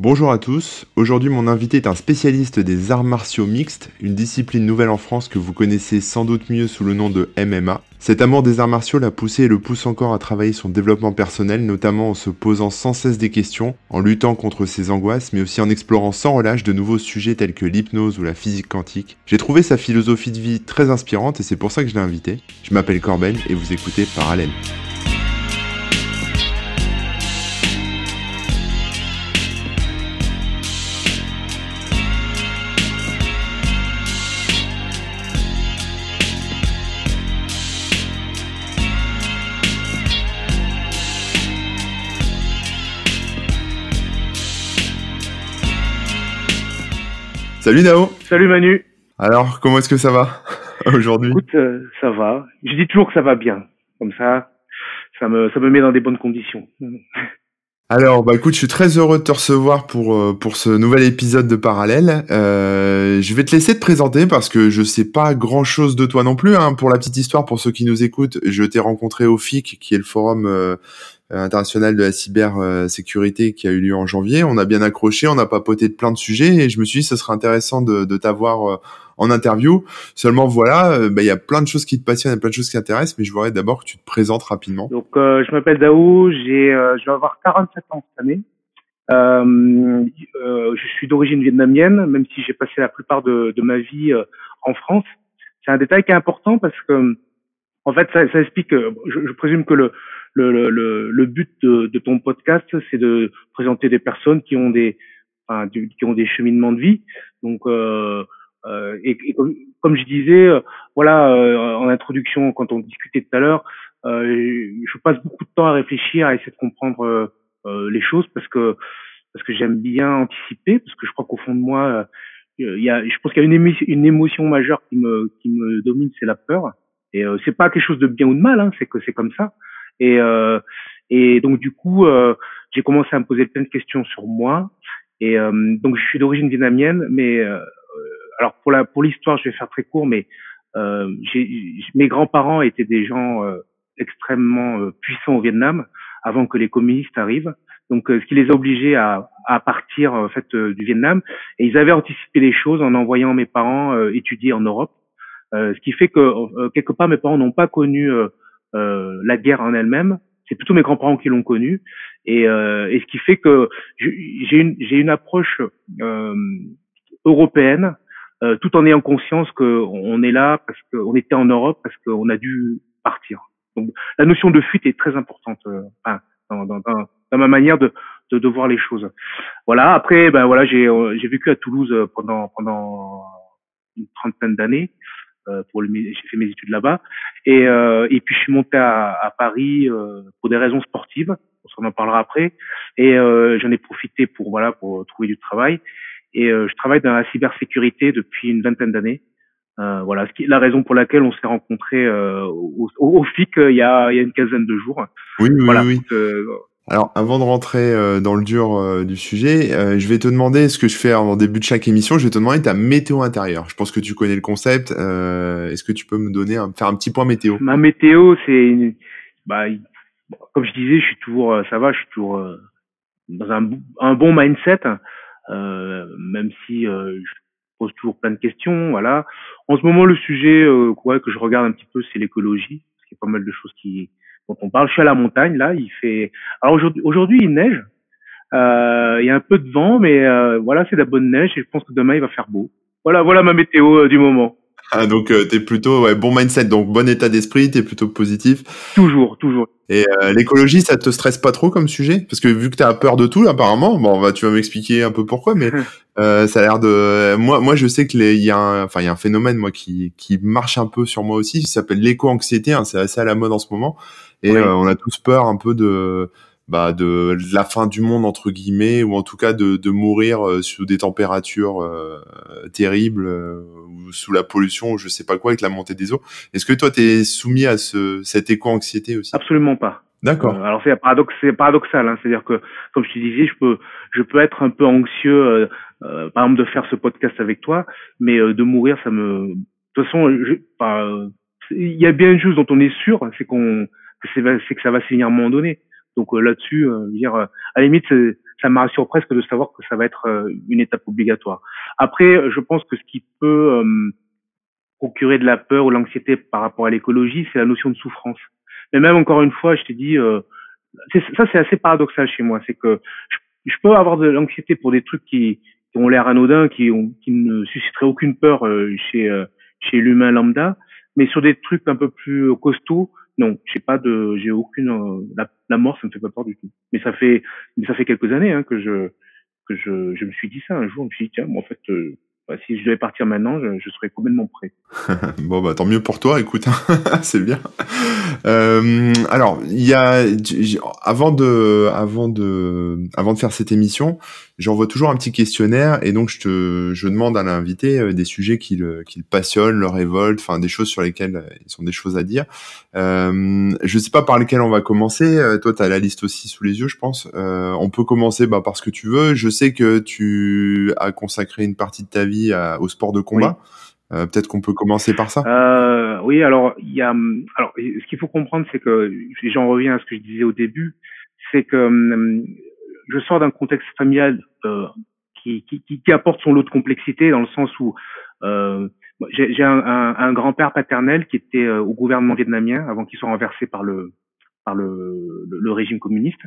Bonjour à tous, aujourd'hui mon invité est un spécialiste des arts martiaux mixtes, une discipline nouvelle en France que vous connaissez sans doute mieux sous le nom de MMA. Cet amour des arts martiaux l'a poussé et le pousse encore à travailler son développement personnel, notamment en se posant sans cesse des questions, en luttant contre ses angoisses, mais aussi en explorant sans relâche de nouveaux sujets tels que l'hypnose ou la physique quantique. J'ai trouvé sa philosophie de vie très inspirante et c'est pour ça que je l'ai invité. Je m'appelle Corben et vous écoutez Parallèle. Salut Nao Salut Manu Alors, comment est-ce que ça va aujourd'hui? Écoute, euh, ça va. Je dis toujours que ça va bien. Comme ça, ça me, ça me met dans des bonnes conditions. Alors, bah écoute, je suis très heureux de te recevoir pour euh, pour ce nouvel épisode de Parallèle. Euh, je vais te laisser te présenter parce que je sais pas grand chose de toi non plus. Hein. Pour la petite histoire, pour ceux qui nous écoutent, je t'ai rencontré au FIC, qui est le forum euh, international de la cybersécurité qui a eu lieu en janvier. On a bien accroché, on a papoté de plein de sujets et je me suis dit, ce serait intéressant de, de t'avoir euh, en interview. Seulement voilà, euh, bah, il y a plein de choses qui te passionnent, a plein de choses qui t'intéressent, mais je voudrais d'abord que tu te présentes rapidement. Donc euh, je m'appelle Daou, j'ai je vais avoir 47 ans cette année. je suis d'origine vietnamienne, même si j'ai passé la plupart de, de ma vie en France. C'est un détail qui est important parce que en fait, ça, ça explique. Je, je présume que le, le, le, le but de, de, ton podcast, c'est de présenter des personnes qui ont des, enfin, qui ont des cheminements de vie. Donc, euh, euh, et, comme, comme, je disais, euh, voilà, euh, en introduction, quand on discutait tout à l'heure, euh, je passe beaucoup de temps à réfléchir, à essayer de comprendre les choses parce que parce que j'aime bien anticiper, parce que je crois qu'au fond de moi, il y a, je pense qu'il y a une, émotion, une émotion majeure qui me qui me domine, c'est la peur. Et euh, c'est pas quelque chose de bien ou de mal, hein, c'est que c'est comme ça. Et, euh, et donc du coup, euh, j'ai commencé à me poser plein de questions sur moi. Et euh, donc je suis d'origine vietnamienne, mais euh, alors pour la pour l'histoire, je vais faire très court, mais mes grands-parents étaient des gens extrêmement puissants au Vietnam avant que les communistes arrivent. Donc, ce qui les a obligés à, à partir en fait du Vietnam. Et ils avaient anticipé les choses en envoyant mes parents étudier en Europe. Euh, ce qui fait que euh, quelque part mes parents n'ont pas connu euh, la guerre en elle-même. C'est plutôt mes grands-parents qui l'ont connue. Et, et, ce qui fait que j'ai une, une approche européenne, tout en ayant conscience qu'on est là parce qu'on était en Europe parce qu'on a dû partir. Donc la notion de fuite est très importante enfin, dans, dans, dans, dans, ma manière de, de, de, voir les choses. Voilà. Après, ben voilà, j'ai j'ai vécu à Toulouse pendant pendant une trentaine d'années. Euh, pour le, j'ai fait mes études là-bas. Et, euh, et puis je suis monté à, à Paris euh, pour des raisons sportives. On en parlera après. Et j'en ai profité pour voilà pour trouver du travail. Et je travaille dans la cybersécurité depuis une vingtaine d'années. Euh, voilà, ce qui, la raison pour laquelle on s'est rencontrés euh, au, au, FIC il y a, il y a une quinzaine de jours. Oui, oui, voilà, oui. Alors, avant de rentrer euh, dans le dur euh, du sujet, euh, je vais te demander ce que je fais en début de chaque émission. Je vais te demander ta météo intérieure. Je pense que tu connais le concept. Est-ce que tu peux me donner faire un petit point météo? Ma météo, c'est, bah, comme je disais, je suis toujours, ça va, je suis toujours dans un, un bon mindset, même si je pose toujours plein de questions. Voilà. En ce moment, le sujet quoi, que je regarde un petit peu, c'est l'écologie, parce qu'il y a pas mal de choses qui dont on parle. Je suis à la montagne là, il fait. Alors aujourd'hui, aujourd'hui il neige. Euh, il y a un peu de vent, mais euh, voilà, c'est de la bonne neige et je pense que demain il va faire beau. Voilà, voilà ma météo euh, du moment. Ah, donc euh, t'es plutôt ouais, bon mindset, donc bon état d'esprit, t'es plutôt positif. Toujours, toujours. Et euh, l'écologie, ça te stresse pas trop comme sujet? Parce que vu que t'as peur de tout, apparemment, bon, bah, tu vas m'expliquer un peu pourquoi, mais euh, ça a l'air de. Moi, moi, je sais que il y a un, enfin, il y a un phénomène moi qui qui marche un peu sur moi aussi, qui s'appelle l'éco-anxiété. Hein, c'est assez à la mode en ce moment, et euh, on a tous peur un peu de bah, de la fin du monde entre guillemets ou en tout cas de, de mourir euh, sous des températures euh, terribles euh, ou sous la pollution ou je sais pas quoi avec la montée des eaux. Est-ce que toi tu es soumis à ce cette éco-anxiété aussi? Absolument pas. D'accord. alors c'est paradoxe, paradoxal, hein, c'est-à-dire que comme je te disais, je peux je peux être un peu anxieux par exemple de faire ce podcast avec toi, mais de mourir ça me de toute façon il y a bien une chose dont on est sûr, c'est qu'on c'est que ça va se finir à un moment donné. Donc là-dessus, dire à la limite, ça me rassure presque de savoir que ça va être une étape obligatoire. Après, je pense que ce qui peut procurer de la peur ou l'anxiété par rapport à l'écologie, c'est la notion de souffrance. Mais même encore une fois, je t'ai dit, euh, ça c'est assez paradoxal chez moi, c'est que je, peux avoir de l'anxiété pour des trucs qui, ont l'air anodins, qui, ne susciteraient aucune peur euh, chez euh, chez l'humain lambda, mais sur des trucs un peu plus costauds, non, j'ai pas de, j'ai aucune, euh, la, la, mort, ça me fait pas peur du tout. Mais ça fait, mais ça fait quelques années hein, que je que je, je me suis dit ça un jour, je me suis dit tiens, moi en fait, bah, si je devais partir maintenant, je, je serais complètement prêt. bon, bah tant mieux pour toi, écoute, hein. c'est bien. Euh, alors, il y a avant de, avant de, avant de faire cette émission, j'envoie toujours un petit questionnaire et donc je te, je demande à l'invité euh, des sujets qui le, qui le passionnent, le révoltent, enfin des choses sur lesquelles euh, ils ont des choses à dire. Euh, je sais pas par lesquelles on va commencer. Euh, toi, tu as la liste aussi sous les yeux, je pense. Euh, on peut commencer bah, par ce que tu veux. Je sais que tu as consacré une partie de ta vie au sport de combat. Euh, peut-être qu'on peut commencer par ça. Euh, oui, alors il y a, alors ce qu'il faut comprendre, c'est que j'en reviens à ce que je disais au début, c'est que hum, je sors d'un contexte familial euh, qui, qui, qui, apporte son lot de complexité dans le sens où euh, j'ai un, un, un grand-père paternel qui était euh, au gouvernement vietnamien avant qu'il soit renversé par le par le, le, régime communiste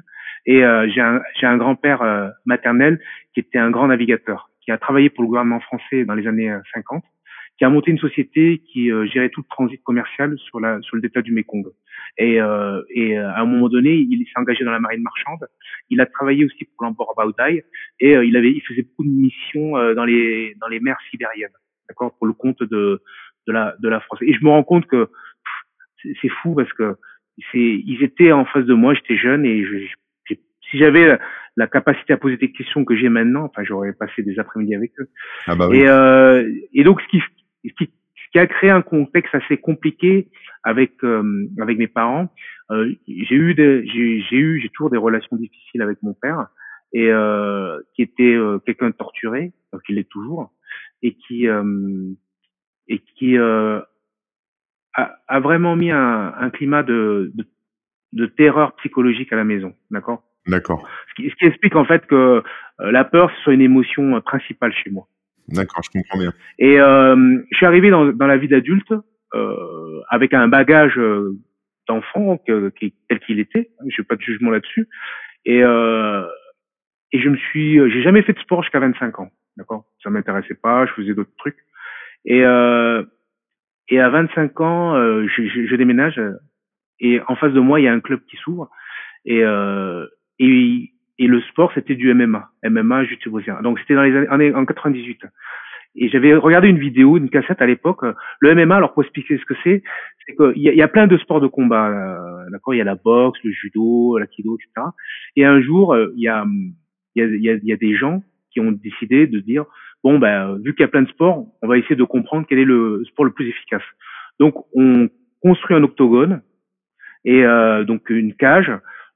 et euh, j'ai un, un grand-père euh, maternel qui était un grand navigateur qui a travaillé pour le gouvernement français dans les années 50 qui a monté une société qui euh, gérait tout le transit commercial sur la sur le delta du Mekong. Et, euh, et euh, à un moment donné, il s'est engagé dans la marine marchande. Il a travaillé aussi pour l'emport Baudai et il avait il faisait beaucoup de missions dans les dans les mers sibériennes, d'accord, pour le compte de de la de la France. Et je me rends compte que c'est fou parce que c'est ils étaient en face de moi, j'étais jeune et je, si j'avais la capacité à poser des questions que j'ai maintenant, enfin j'aurais passé des après-midi avec eux. Ah bah oui. Et, euh, et donc ce qui, ce qui, qui a créé un contexte assez compliqué avec euh, avec mes parents. Euh, j'ai eu j'ai eu j'ai toujours des relations difficiles avec mon père et euh, qui était euh, quelqu'un de torturé, donc il l'est toujours, et qui euh, et qui a, a, vraiment mis un, un climat de, de, de terreur psychologique à la maison, d'accord? D'accord. Ce qui, ce qui, explique en fait que la peur soit une émotion principale chez moi. D'accord, je comprends bien. Et euh, je suis arrivé dans, dans la vie d'adulte euh, avec un bagage euh, d'enfant tel qu'il était. J'ai pas de jugement là-dessus. Et euh, et je me suis, j'ai jamais fait de sport jusqu'à 25 ans. D'accord, ça m'intéressait pas. Je faisais d'autres trucs. Et euh, et à 25 ans, euh, je, je, je, déménage et en face de moi, il y a un club qui s'ouvre et euh, et et le sport c'était du MMA, MMA jiu-jitsu. Donc c'était dans les années en 98. Et j'avais regardé une vidéo, une cassette à l'époque. Le MMA, alors pour expliquer ce que c'est, c'est qu'il y, a, y a plein de sports de combat. Euh, d'accord, il y a la boxe, le judo, l'akido, etc. Et un jour, euh, il y a y a, y, y a des gens qui ont décidé de dire bon ben vu qu'il y a plein de sports, on va essayer de comprendre quel est le sport le plus efficace. Donc on construit un octogone et euh, donc une cage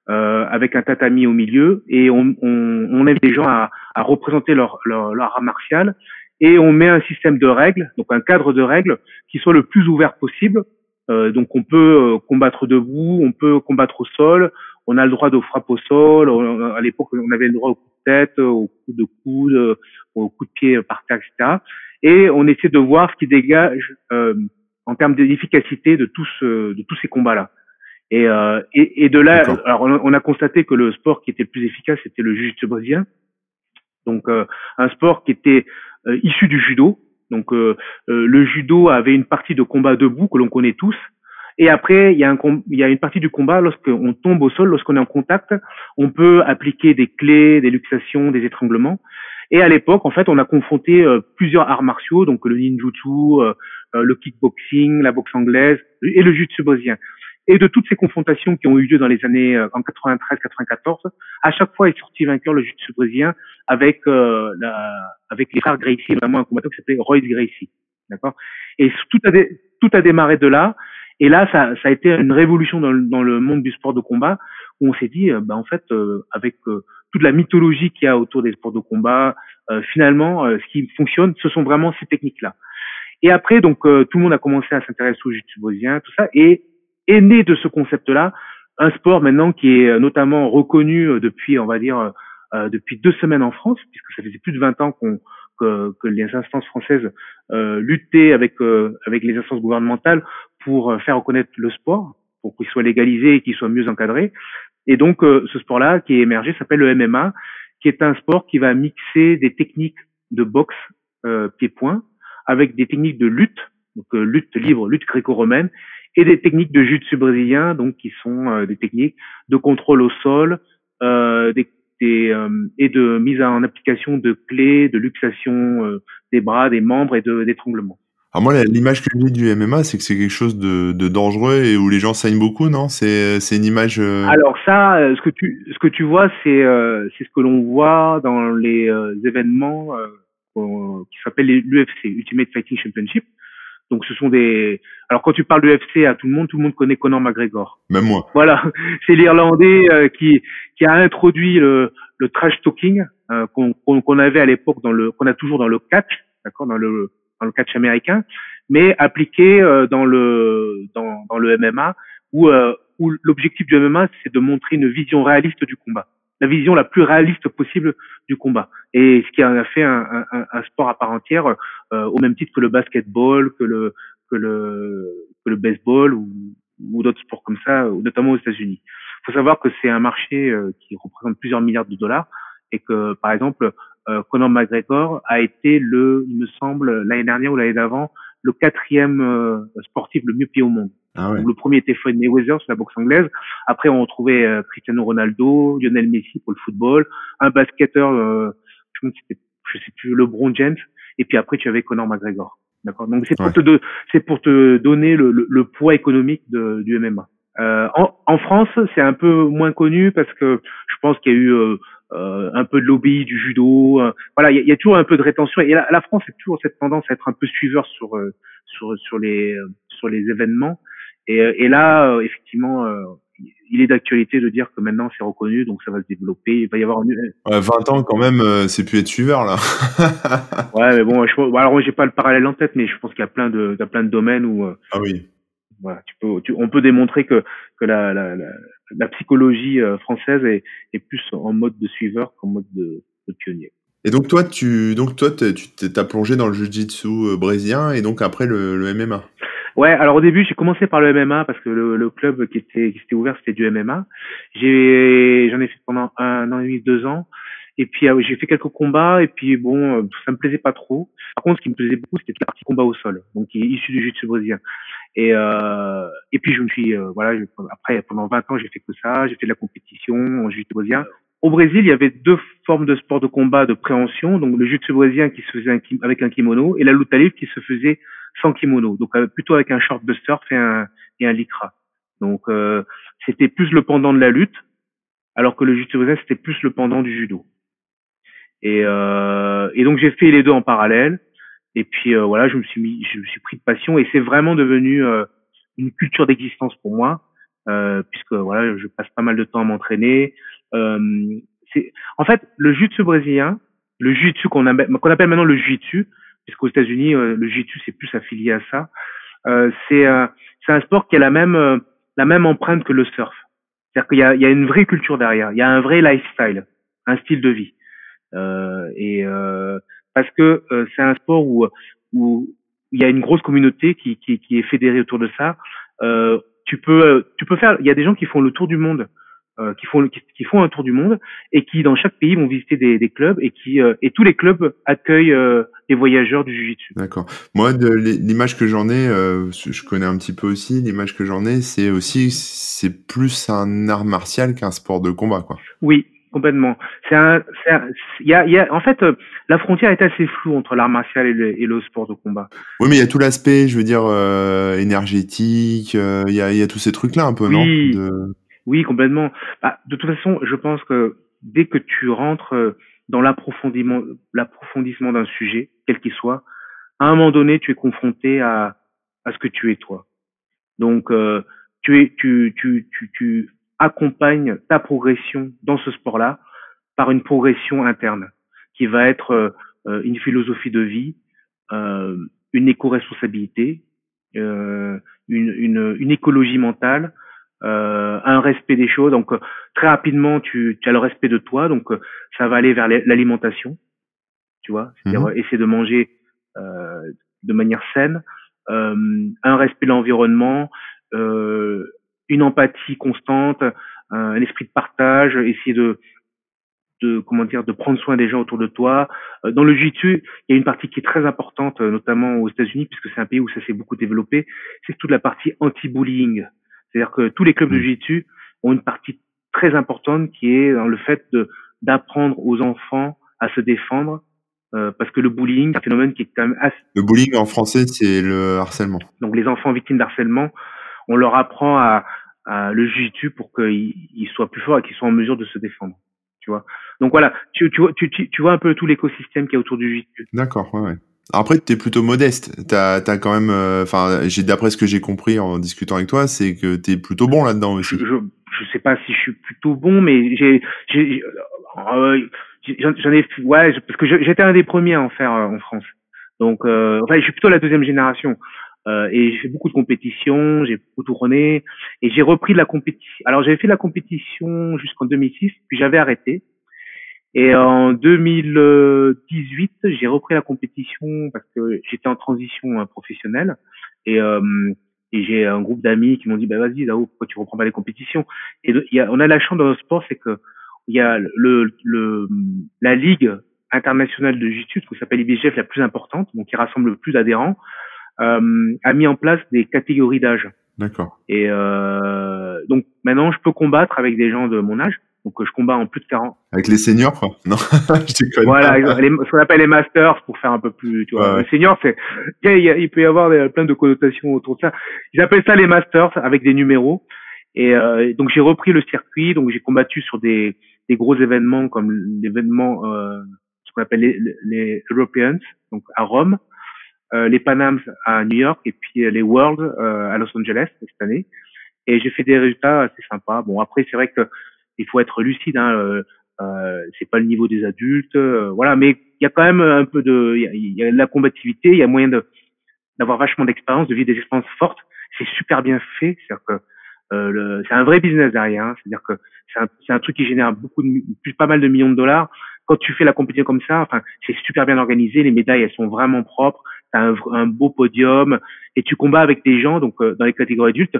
euh, avec un tatami au milieu et on, on, on aide les gens à, à représenter leur, leur, leur, art martial et on met un système de règles, donc un cadre de règles qui soit le plus ouvert possible. Euh, donc on peut euh, combattre debout, on peut combattre au sol, on a le droit de frappe au sol. à l'époque, on avait le droit au coup de tête, au coup de coude, au coup de pied par terre, etc. Et on essaie de voir ce qui dégage euh, en termes d'efficacité de tous de tous ces combats-là. Et, euh, et, et, de là, alors on a constaté que le sport qui était le plus efficace, c'était le jiu-jitsu brésilien. Donc euh, un sport qui était euh, issu du judo. Donc euh, euh, le judo avait une partie de combat debout que l'on connaît tous. Et après, il y, a un, il y a une partie du combat lorsqu'on tombe au sol, lorsqu'on est en contact, on peut appliquer des clés, des luxations, des étranglements. Et à l'époque, en fait, on a confronté plusieurs arts martiaux, donc le ninjutsu, le kickboxing, la boxe anglaise et le jiu-jitsu brésilien et de toutes ces confrontations qui ont eu lieu dans les années euh, en 93-94, à chaque fois est sorti vainqueur le jiu-jitsu avec euh, la, avec les frères Gracie, vraiment un combattant qui s'appelait Royce Gracie, d'accord? Et tout a tout a démarré de là. Et là, ça, ça a été une révolution dans le, dans le monde du sport de combat où on s'est dit, euh, bah, en fait, avec toute la mythologie qu'il y a autour des sports de combat, finalement, ce qui fonctionne, ce sont vraiment ces techniques-là. Et après, donc, tout le monde a commencé à s'intéresser au jiu-jitsu brésilien, tout ça, et est né de ce concept-là un sport maintenant qui est notamment reconnu depuis, on va dire, depuis deux semaines en France, puisque ça faisait plus de 20 ans qu'on que, que, les instances françaises euh, luttaient avec avec les instances gouvernementales pour faire reconnaître le sport, pour qu'il soit légalisé et qu'il soit mieux encadré. Et donc ce sport-là qui est émergé s'appelle le MMA, qui est un sport qui va mixer des techniques de boxe euh, pied-point avec des techniques de lutte, donc euh, lutte libre, lutte gréco-romaine, et des techniques de jiu-jitsu brésilien, donc qui sont euh, des techniques de contrôle au sol, euh, des, des et de mise en application de clés, de luxation des bras, des membres et d'étranglement. Alors moi, l'image que j'ai du MMA, c'est que c'est quelque chose de, de, dangereux et où les gens saignent beaucoup, non? C'est c'est une image. Alors ça, ce que tu ce que tu vois, c'est c'est ce que l'on voit dans les événements qui s'appelle l'UFC, Ultimate Fighting Championship. Donc ce sont des. Alors quand tu parles de l'UFC à tout le monde, tout le monde connaît Conor McGregor. Même moi. Voilà, c'est l'Irlandais euh, qui qui a introduit le, le trash talking euh, qu'on qu'on avait à l'époque dans le qu'on a toujours dans le catch, d'accord, dans le dans le catch américain, mais appliqué euh, dans le dans dans le MMA où où l'objectif du MMA c'est de montrer une vision réaliste du combat la vision la plus réaliste possible du combat. Et ce qui a fait un, sport à part entière, euh, au même titre que le basketball, que le que le que le baseball ou, ou d'autres sports comme ça, notamment aux États-Unis. Il faut savoir que c'est un marché euh, qui représente plusieurs milliards de dollars et que par exemple euh, Conor McGregor a été le, il me semble l'année dernière ou l'année d'avant, le quatrième euh, sportif le mieux payé au monde. Ah le premier était Floyd Mayweather sur la boxe anglaise. Après, on retrouvait euh, Cristiano Ronaldo, Lionel Messi pour le football, un basketteur, euh, je sais plus, LeBron James. Et puis après, tu avais Conor McGregor. D'accord? Donc c'est pour te c'est pour te donner le, le, poids économique de, du MMA. Euh, en, en, France, c'est un peu moins connu parce que je pense qu'il y a eu euh, euh un peu de lobby du judo. voilà, il y, a, toujours un peu de rétention. Et la, la France a toujours cette tendance à être un peu suiveur sur sur sur les sur les événements. Et, euh, et là, euh, effectivement, euh, il est d'actualité de dire que maintenant c'est reconnu, donc ça va se développer. Il va y avoir une... ouais, 20 ans quand même, c'est plus être suiveur là. ouais, mais bon, je, alors j'ai pas le parallèle en tête, mais je pense qu'il y a plein de, il y a plein de domaines où. ah oui. Voilà, tu peux, tu, on peut démontrer que que la la, la, la psychologie française est, est plus en mode de suiveur qu'en mode de, de pionnier. Et donc toi, tu donc toi, tu t'es plongé dans le jiu-jitsu brésilien et donc après le, le MMA. Ouais, alors au début, j'ai commencé par le MMA parce que le, le club qui était qui s'était ouvert, c'était du MMA. J'ai j'en ai fait pendant un an et demi, deux ans. Et puis euh, j'ai fait quelques combats et puis bon, euh, ça me plaisait pas trop. Par contre, ce qui me plaisait beaucoup, c'était la partie combat au sol, donc issu du jiu-jitsu brésilien. Et euh, et puis je me suis euh, voilà, après pendant 20 ans, j'ai fait que ça, j'ai fait de la compétition en jiu-jitsu brésilien. Au Brésil, il y avait deux formes de sport de combat de préhension, donc le jiu-jitsu brésilien qui se faisait avec un kimono et la lutte qui se faisait sans kimono, donc euh, plutôt avec un short de surf et un, et un lycra. Donc euh, c'était plus le pendant de la lutte, alors que le jiu-jitsu c'était plus le pendant du judo. Et, euh, et donc j'ai fait les deux en parallèle. Et puis voilà, je me suis mis, je me suis pris de passion et c'est vraiment devenu une culture d'existence pour moi, puisque voilà, je passe pas mal de temps à m'entraîner. en fait le jiu-jitsu brésilien, le jiu-jitsu qu'on qu'on appelle maintenant le jiu-jitsu, puisqu'aux États-Unis, euh, le jiu-jitsu c'est plus affilié à ça. Euh, c'est c'est un sport qui a la même euh, la même empreinte que le surf. C'est-à-dire qu'il y a, il y a une vraie culture derrière, il y a un vrai lifestyle, un style de vie. Euh, et euh, parce que c'est un sport où où il y a une grosse communauté qui, qui, qui est fédérée autour de ça. Euh, tu peux tu peux faire. Il y a des gens qui font le tour du monde euh, qui font qui, font un tour du monde et qui dans chaque pays vont visiter des, des clubs et qui euh, et tous les clubs accueillent euh, les voyageurs du jiu-jitsu. D'accord. Moi, de l'image que j'en ai, je connais un petit peu aussi. L'image que j'en ai, c'est aussi c'est plus un art martial qu'un sport de combat, quoi. Oui, complètement. C'est un, il y a, y a, en fait, la frontière est assez floue entre l'art martial et le, et le, sport de combat. Oui, mais il y a tout l'aspect, je veux dire, euh, énergétique. Il y a, il y a tous ces trucs-là un peu, oui. non de... Oui, complètement. Bah, de toute façon, je pense que dès que tu rentres euh, dans l'approfondissement, d'un sujet, quel qu'il soit, à un moment donné, tu es confronté à, à ce que tu es toi. Donc, euh, tu, es, tu, tu, tu, tu accompagnes ta progression dans ce sport-là par une progression interne qui va être euh, une philosophie de vie, une éco-responsabilité, une, une écologie mentale, euh, un respect des choses. Donc très rapidement, tu, tu, as le respect de toi, donc ça va aller vers l'alimentation, tu vois, c'est-à-dire mhm. essayer de manger euh, de manière saine, euh, un respect de l'environnement, euh, une empathie constante, un esprit de partage, essayer de de comment dire de prendre soin des gens autour de toi. Euh, dans le jiu-jitsu, il y a une partie qui est très importante, euh, notamment aux États-Unis, puisque c'est un pays où ça s'est beaucoup développé. C'est toute la partie anti-bullying. C'est-à-dire que tous les clubs de jiu-jitsu ont une partie très importante qui est dans le fait d'apprendre aux enfants à se défendre, euh, parce que le bullying, c'est un phénomène qui est quand même assez... Le bullying en français, c'est le harcèlement. Donc les enfants victimes d'harcèlement, on leur apprend à, à le jiu-jitsu pour qu'ils soient plus forts et qu'ils soient en mesure de se défendre tu vois. Donc voilà, tu, tu, vois, tu, tu vois un peu tout l'écosystème qui est autour du jiu D'accord, ouais, ouais. Après, tu es plutôt modeste. T'as as quand même, euh, enfin, j'ai d'après ce que j'ai compris en discutant avec toi, c'est que tu es plutôt bon là-dedans aussi. Je, je, sais pas si je suis plutôt bon, mais j'ai, j'ai, euh, j'en ai, ouais, parce que j'étais un des premiers à en faire euh, en France. Donc, euh, enfin, je suis plutôt la deuxième génération. Euh, et j'ai fait beaucoup de compétitions, j'ai beaucoup tourné et j'ai repris de la compétition. Alors j'avais fait de la compétition jusqu'en 2006, puis j'avais arrêté. Et en 2018, j'ai repris la compétition parce que j'étais en transition euh, professionnelle et, euh, et j'ai un groupe d'amis qui m'ont dit bah vas-y Dao, pourquoi tu reprends pas les compétitions? Et y a, on a la chance dans le sport, c'est que il y a le, le la ligue internationale de jiu-jitsu, qui s'appelle IBGF, la plus importante, donc qui rassemble le plus d'adhérents euh, a mis en place des catégories d'âge. D'accord. Et euh, donc maintenant, je peux combattre avec des gens de mon âge. Donc je combats en plus de 40. Avec les seniors, quoi Non, je Voilà, ce qu'on appelle les masters pour faire un peu plus, tu vois. Les seniors, c'est, il, peut y avoir plein de connotations autour de ça. Ils appellent ça les masters avec des numéros. Et euh, donc j'ai repris le circuit, donc j'ai combattu sur des, des gros événements comme l'événement, euh, ce qu'on appelle les, les Europeans, donc à Rome, les Panams à New York et puis euh, les Worlds euh, à Los Angeles cette année. Et j'ai fait des résultats assez sympas. Bon, après, c'est vrai que il faut être lucide. Hein, euh, c'est pas le niveau des adultes, voilà. Mais il y a quand même un peu de, il y, a, de la combativité, il y a moyen d'avoir vachement d'expérience, de vivre des expériences fortes. C'est super bien fait, c'est-à-dire que euh, c'est un vrai business derrière. Hein. C'est-à-dire que c'est un, truc qui génère beaucoup de, pas mal de millions de dollars. Quand tu fais la compétition comme ça, enfin, c'est super bien organisé. Les médailles, elles sont vraiment propres un, un, beau podium et tu combats avec des gens donc euh, dans les catégories adultes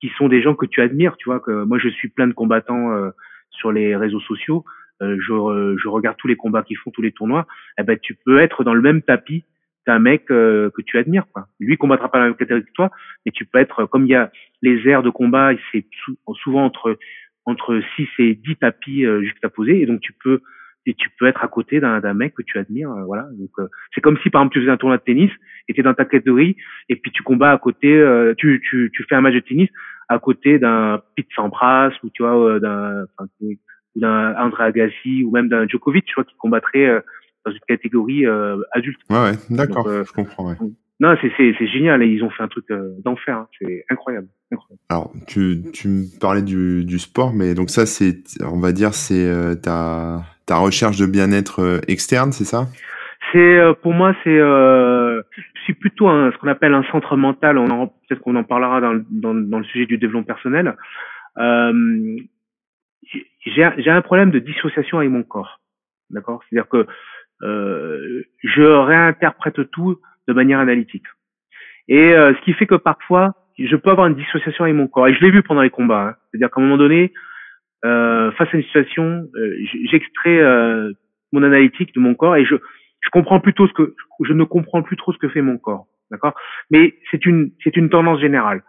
qui sont des gens que tu admires tu vois que moi je suis plein de combattants euh, sur les réseaux sociaux. Euh, je, je regarde tous les combats qu'ils font tous les tournois. Eh ben tu peux être dans le même tapis qu'un mec que tu admires quoi. Lui combattra pas la même catégorie que toi mais tu peux être comme il y a les aires de combat c'est souvent entre entre 6 et 10 tapis juxtaposés et donc tu peux et tu peux être à côté d'un mec que tu admires euh, voilà donc euh, c'est comme si par exemple tu faisais un tournoi de tennis et tu dans ta catégorie et puis tu combats à côté euh, tu, tu tu fais un match de tennis à côté d'un Pete Sampras ou tu vois d'un d'un André Agassi ou même d'un Djokovic tu vois qui combattrait dans une catégorie adulte ouais, ouais d'accord je comprends ouais. non c'est génial ils ont fait un truc d'enfer hein. c'est incroyable, incroyable. alors tu tu me parlais du du sport mais donc ça c'est on va dire c'est ta ta recherche de bien-être euh, externe, c'est ça? C'est euh, pour moi, c'est euh, je suis plutôt un, ce qu'on appelle un centre mental. On peut-être qu'on en parlera dans, dans, dans, le sujet du développement personnel. Euh, j'ai un problème de dissociation avec mon corps, d'accord? C'est-à-dire que euh, je réinterprète tout de manière analytique. Et euh, ce qui fait que parfois, je peux avoir une dissociation avec mon corps. Et je l'ai vu pendant les combats. Hein. C'est-à-dire qu'à un moment donné, euh, face à une situation, euh, j'extrais euh, mon analytique de mon corps et je, je comprends plutôt ce que je ne comprends plus trop ce que fait mon corps, d'accord? Mais c'est une c'est une tendance générale.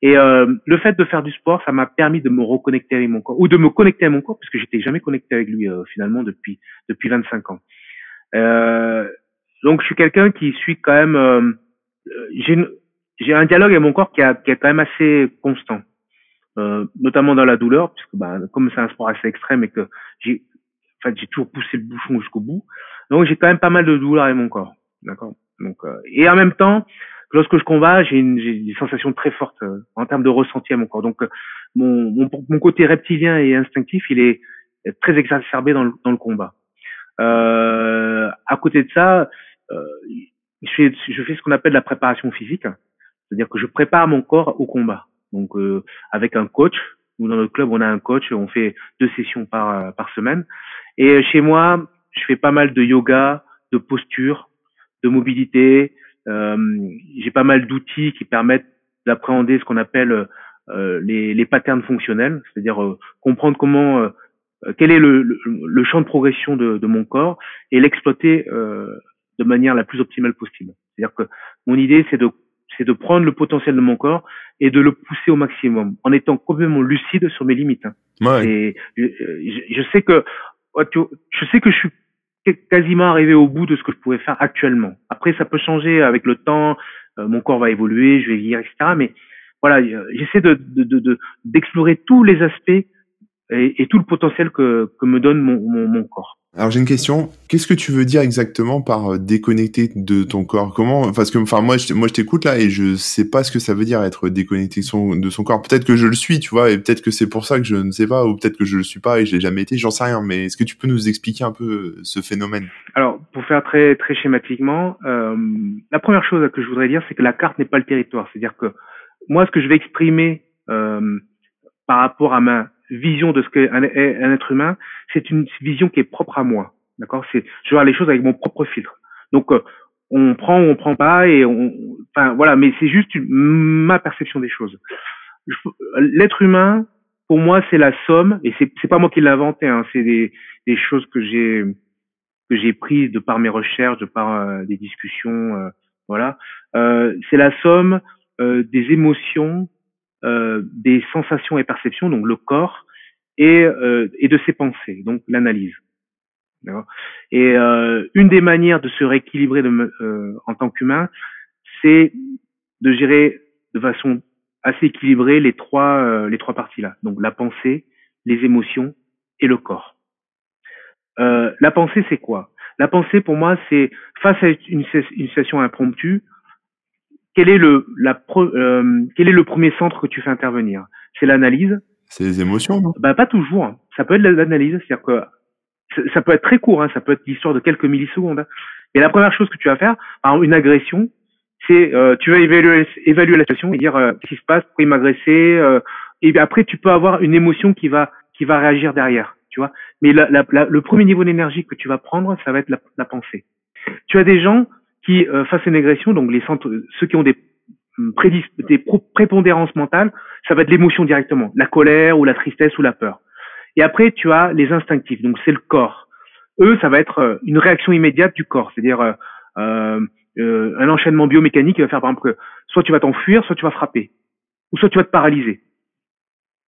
Et euh, le fait de faire du sport, ça m'a permis de me reconnecter avec mon corps ou de me connecter à mon corps puisque j'étais jamais connecté avec lui euh, finalement depuis depuis 25 ans. Euh, donc je suis quelqu'un qui suit quand même j'ai j'ai un dialogue avec mon corps qui, a, qui est quand même assez constant. Euh, notamment dans la douleur, puisque bah, comme c'est un sport assez extrême et que j'ai en fait, j'ai toujours poussé le bouchon jusqu'au bout, donc j'ai quand même pas mal de douleur avec mon corps, d'accord? Donc euh, et en même temps, lorsque je combats, j'ai une, j'ai des sensations très fortes euh, en termes de ressenti à mon corps. Donc mon, mon, mon côté reptilien et instinctif, il est très exacerbé dans le, dans le combat. à côté de ça, je fais, je fais ce qu'on appelle la préparation physique, c'est-à-dire que je prépare mon corps au combat. Donc avec un coach. Nous dans notre club, on a un coach, on fait deux sessions par par semaine. Et chez moi, je fais pas mal de yoga, de posture, de mobilité. J'ai pas mal d'outils qui permettent d'appréhender ce qu'on appelle les, les patterns fonctionnels, c'est-à-dire comprendre comment euh, quel est le, le, champ de progression de, de mon corps et l'exploiter euh, de manière la plus optimale possible. C'est-à-dire que mon idée, c'est de c'est de prendre le potentiel de mon corps et de le pousser au maximum, en étant complètement lucide sur mes limites. Hein. Ouais. Et je, je, sais que je sais que je suis quasiment arrivé au bout de ce que je pouvais faire actuellement. Après, ça peut changer avec le temps, euh, mon corps va évoluer, je vais vieillir, etc. Mais voilà, j'essaie de d'explorer de, de, tous les aspects et, et, tout le potentiel que, que me donne mon, mon, mon corps. Alors j'ai une question. Qu'est-ce que tu veux dire exactement par euh, déconnecter de ton corps? Comment Parce que enfin moi je, moi je t'écoute là et je sais pas ce que ça veut dire être déconnecté de son, corps. Peut-être que je le suis, tu vois, et peut-être que c'est pour ça que je ne sais pas, ou peut-être que je le suis pas et je l'ai jamais été. J'en sais rien. Mais est-ce que tu peux nous expliquer un peu euh, ce phénomène? Alors pour faire très très schématiquement, euh, la première chose que je voudrais dire, c'est que la carte n'est pas le territoire. C'est-à-dire que moi ce que je vais exprimer par rapport à ma vision de ce qu'est un, être humain, c'est une vision qui est propre à moi. D'accord? C'est je vois les choses avec mon propre filtre. Donc euh, on prend ou on prend pas et on enfin voilà, mais c'est juste ma perception des choses. L'être humain pour moi c'est la somme et c'est c'est pas moi qui l'ai inventé hein, c'est des des choses que j'ai que j'ai prises de par mes recherches, de par euh, des discussions euh, voilà. c'est la somme des émotions euh, des sensations et perceptions, donc le corps, et, euh, et de ses pensées, donc l'analyse. Et euh, une des manières de se rééquilibrer de, en tant qu'humain, c'est de gérer de façon assez équilibrée les trois les trois parties là. Donc la pensée, les émotions et le corps. Euh, la pensée, c'est quoi? La pensée, pour moi, c'est face à une, une situation impromptue, quel est le la euh, quel est le premier centre que tu fais intervenir? C'est l'analyse? C'est les émotions, non? Bah pas toujours. Hein. Ça peut être l'analyse, c'est-à-dire que ça peut être très court, hein. ça peut être l'histoire de quelques millisecondes. Et la première chose que tu vas faire, exemple, une agression, c'est euh, tu vas évaluer, évaluer la situation et dire euh, ce qui se passe, pourquoi il m'a agressé, euh, et après tu peux avoir une émotion qui va qui va réagir derrière, tu vois. Mais la, la, le premier niveau d'énergie que tu vas prendre, ça va être la pensée. Tu as des gens euh, face à une agression, donc les centres, ceux qui ont des, hum, prépondérances mentales, ça va être l'émotion directement, la colère ou la tristesse ou la peur. Et après, tu as les instinctifs, donc c'est le corps. Eux, ça va être euh, une réaction immédiate du corps, c'est-à-dire euh, un enchaînement biomécanique qui va faire par exemple que soit tu vas t'enfuir, soit tu vas frapper, ou soit tu vas te paralyser.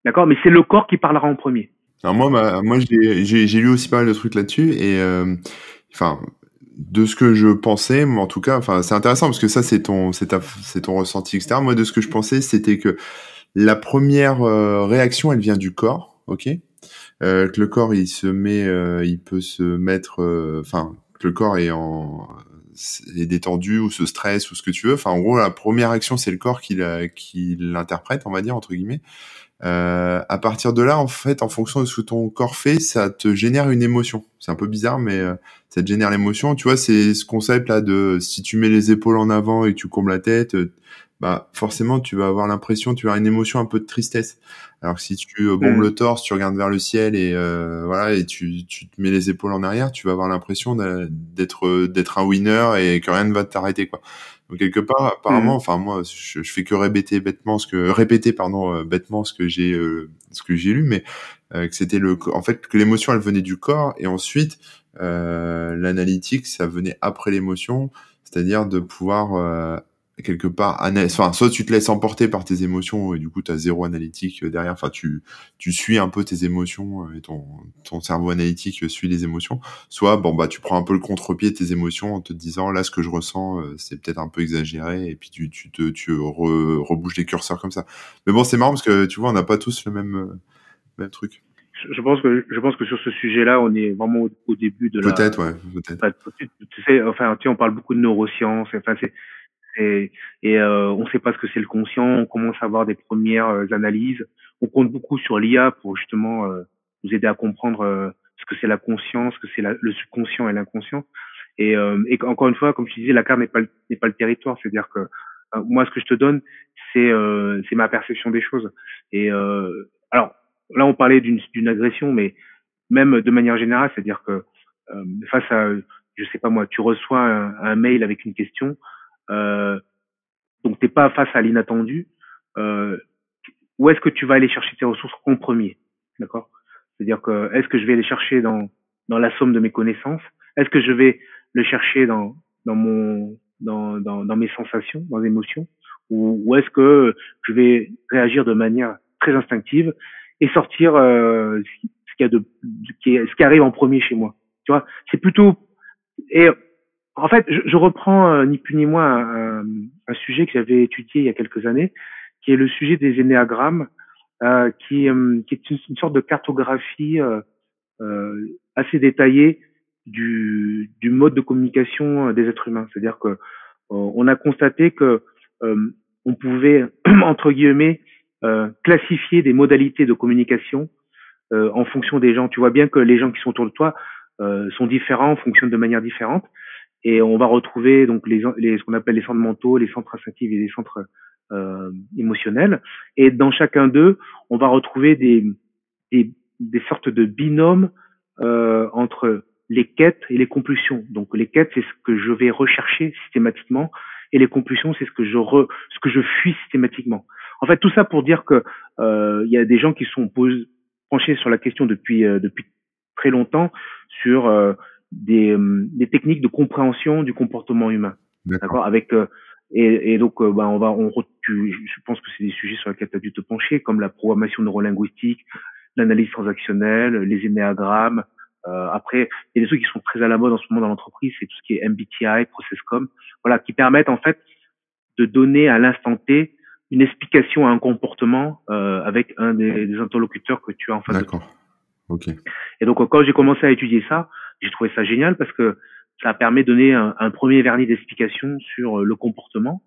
D'accord? Mais c'est le corps qui parlera en premier. Alors moi, moi j'ai lu aussi pas mal de trucs là-dessus et enfin de ce que je pensais, en tout cas, enfin, c'est intéressant parce que ça, c'est ton, c'est c'est ton ressenti externe. Moi, de ce que je pensais, c'était que la première euh, réaction, elle vient du corps, ok? Euh, Que le corps, il se met, euh, il peut se mettre, euh, enfin, que le corps est en est détendu ou se stresse ou ce que tu veux. Enfin, en gros, la première action, c'est le corps qui l'interprète, on va dire entre guillemets. Euh, à partir de là, en fait, en fonction de ce que ton corps fait, ça te génère une émotion. C'est un peu bizarre, mais euh, ça te génère l'émotion. Tu vois, c'est ce concept là de si tu mets les épaules en avant et que tu courbes la tête, euh, bah forcément tu vas avoir l'impression, tu vas avoir une émotion un peu de tristesse. Alors que si tu bombes mm. le torse, tu regardes vers le ciel et voilà et tu, tu te mets les épaules en arrière, tu vas avoir l'impression d'être d'être un winner et que rien ne va t'arrêter quoi. Donc quelque part, apparemment, mmh. enfin moi, je, je, fais que répéter bêtement ce que répéter pardon euh, bêtement ce que j'ai euh, ce que j'ai lu, mais euh, que c'était le en fait que l'émotion elle venait du corps et ensuite l'analytique ça venait après l'émotion, c'est-à-dire de pouvoir quelque part enfin soit tu te laisses emporter par tes émotions et du coup tu as zéro analytique euh, derrière enfin tu tu suis un peu tes émotions euh, et ton ton cerveau analytique suit les émotions soit bon bah tu prends un peu le contre-pied de tes émotions en te disant là ce que je ressens euh, c'est peut-être un peu exagéré et puis tu tu te tu rebouges les curseurs comme ça mais bon c'est marrant parce que tu vois on n'a pas tous le même même truc je pense que je pense que sur ce sujet-là, on est vraiment au, début de la. Peut-être, ouais, peut-être. Tu sais, enfin, tu sais, on parle beaucoup de neurosciences. Enfin, c'est et, euh, on ne sait pas ce que c'est le conscient. On commence à avoir des premières euh, analyses. On compte beaucoup sur l'IA pour justement euh, nous aider à comprendre ce que c'est la conscience, ce que c'est le subconscient et l'inconscient. Et, encore une fois, comme je disais, la carte n'est pas n'est pas le territoire. C'est-à-dire que moi, ce que je te donne, c'est c'est ma perception des choses. Et alors là, on parlait d'une d'une agression, mais même de manière générale, c'est-à-dire que face à je sais pas moi, tu reçois un mail avec une question, euh, donc t'es pas face à l'inattendu. Euh, où est-ce que tu vas aller chercher tes ressources en premier, d'accord? C'est-à-dire que est-ce que je vais aller chercher dans dans la somme de mes connaissances? Est-ce que je vais le chercher dans dans mon dans dans, dans mes sensations, dans mes émotions, ou, ou est-ce que je vais réagir de manière très instinctive et sortir euh, ce qu'il y a de ce qui arrive en premier chez moi? Tu vois, c'est plutôt et en fait, je, je reprends euh, ni plus ni moins un, un, sujet que j'avais étudié il y a quelques années, qui est le sujet des énéagrammes, euh, qui, euh, qui, est une, sorte de cartographie euh, euh, assez détaillée du, du, mode de communication des êtres humains. C'est-à-dire que on a constaté que on pouvait entre guillemets classifier des modalités de communication en fonction des gens. Tu vois bien que les gens qui sont autour de toi euh, sont différents, fonctionnent de manière différente. Et on va retrouver donc les, les ce qu'on appelle les centres mentaux, les centres instinctifs et les centres euh, émotionnels. Et dans chacun d'eux, on va retrouver des, des, des sortes de binômes euh, entre les quêtes et les compulsions. Donc les quêtes, c'est ce que je vais rechercher systématiquement, et les compulsions, c'est ce que je re, ce que je fuis systématiquement. En fait, tout ça pour dire que euh, il y a des gens qui sont penchés sur la question depuis euh, depuis très longtemps sur euh, des, euh, des, techniques de compréhension du comportement humain. D'accord. Avec euh, et, et, donc bah, on va on tu, je pense que c'est des sujets sur lesquels tu as dû te pencher comme la programmation neurolinguistique, l'analyse transactionnelle, les énéagrammes. après, il y a des trucs qui sont très à la mode en ce moment dans l'entreprise, c'est tout ce qui est MBTI, ProcessCom, voilà, qui permettent en fait de donner à l'instant T une explication à un comportement euh, avec un des, des, interlocuteurs que tu as en face de toi. Et donc quand j'ai commencé à étudier ça, j'ai trouvé ça génial parce que ça permet de donner un, un premier vernis d'explication sur euh, le comportement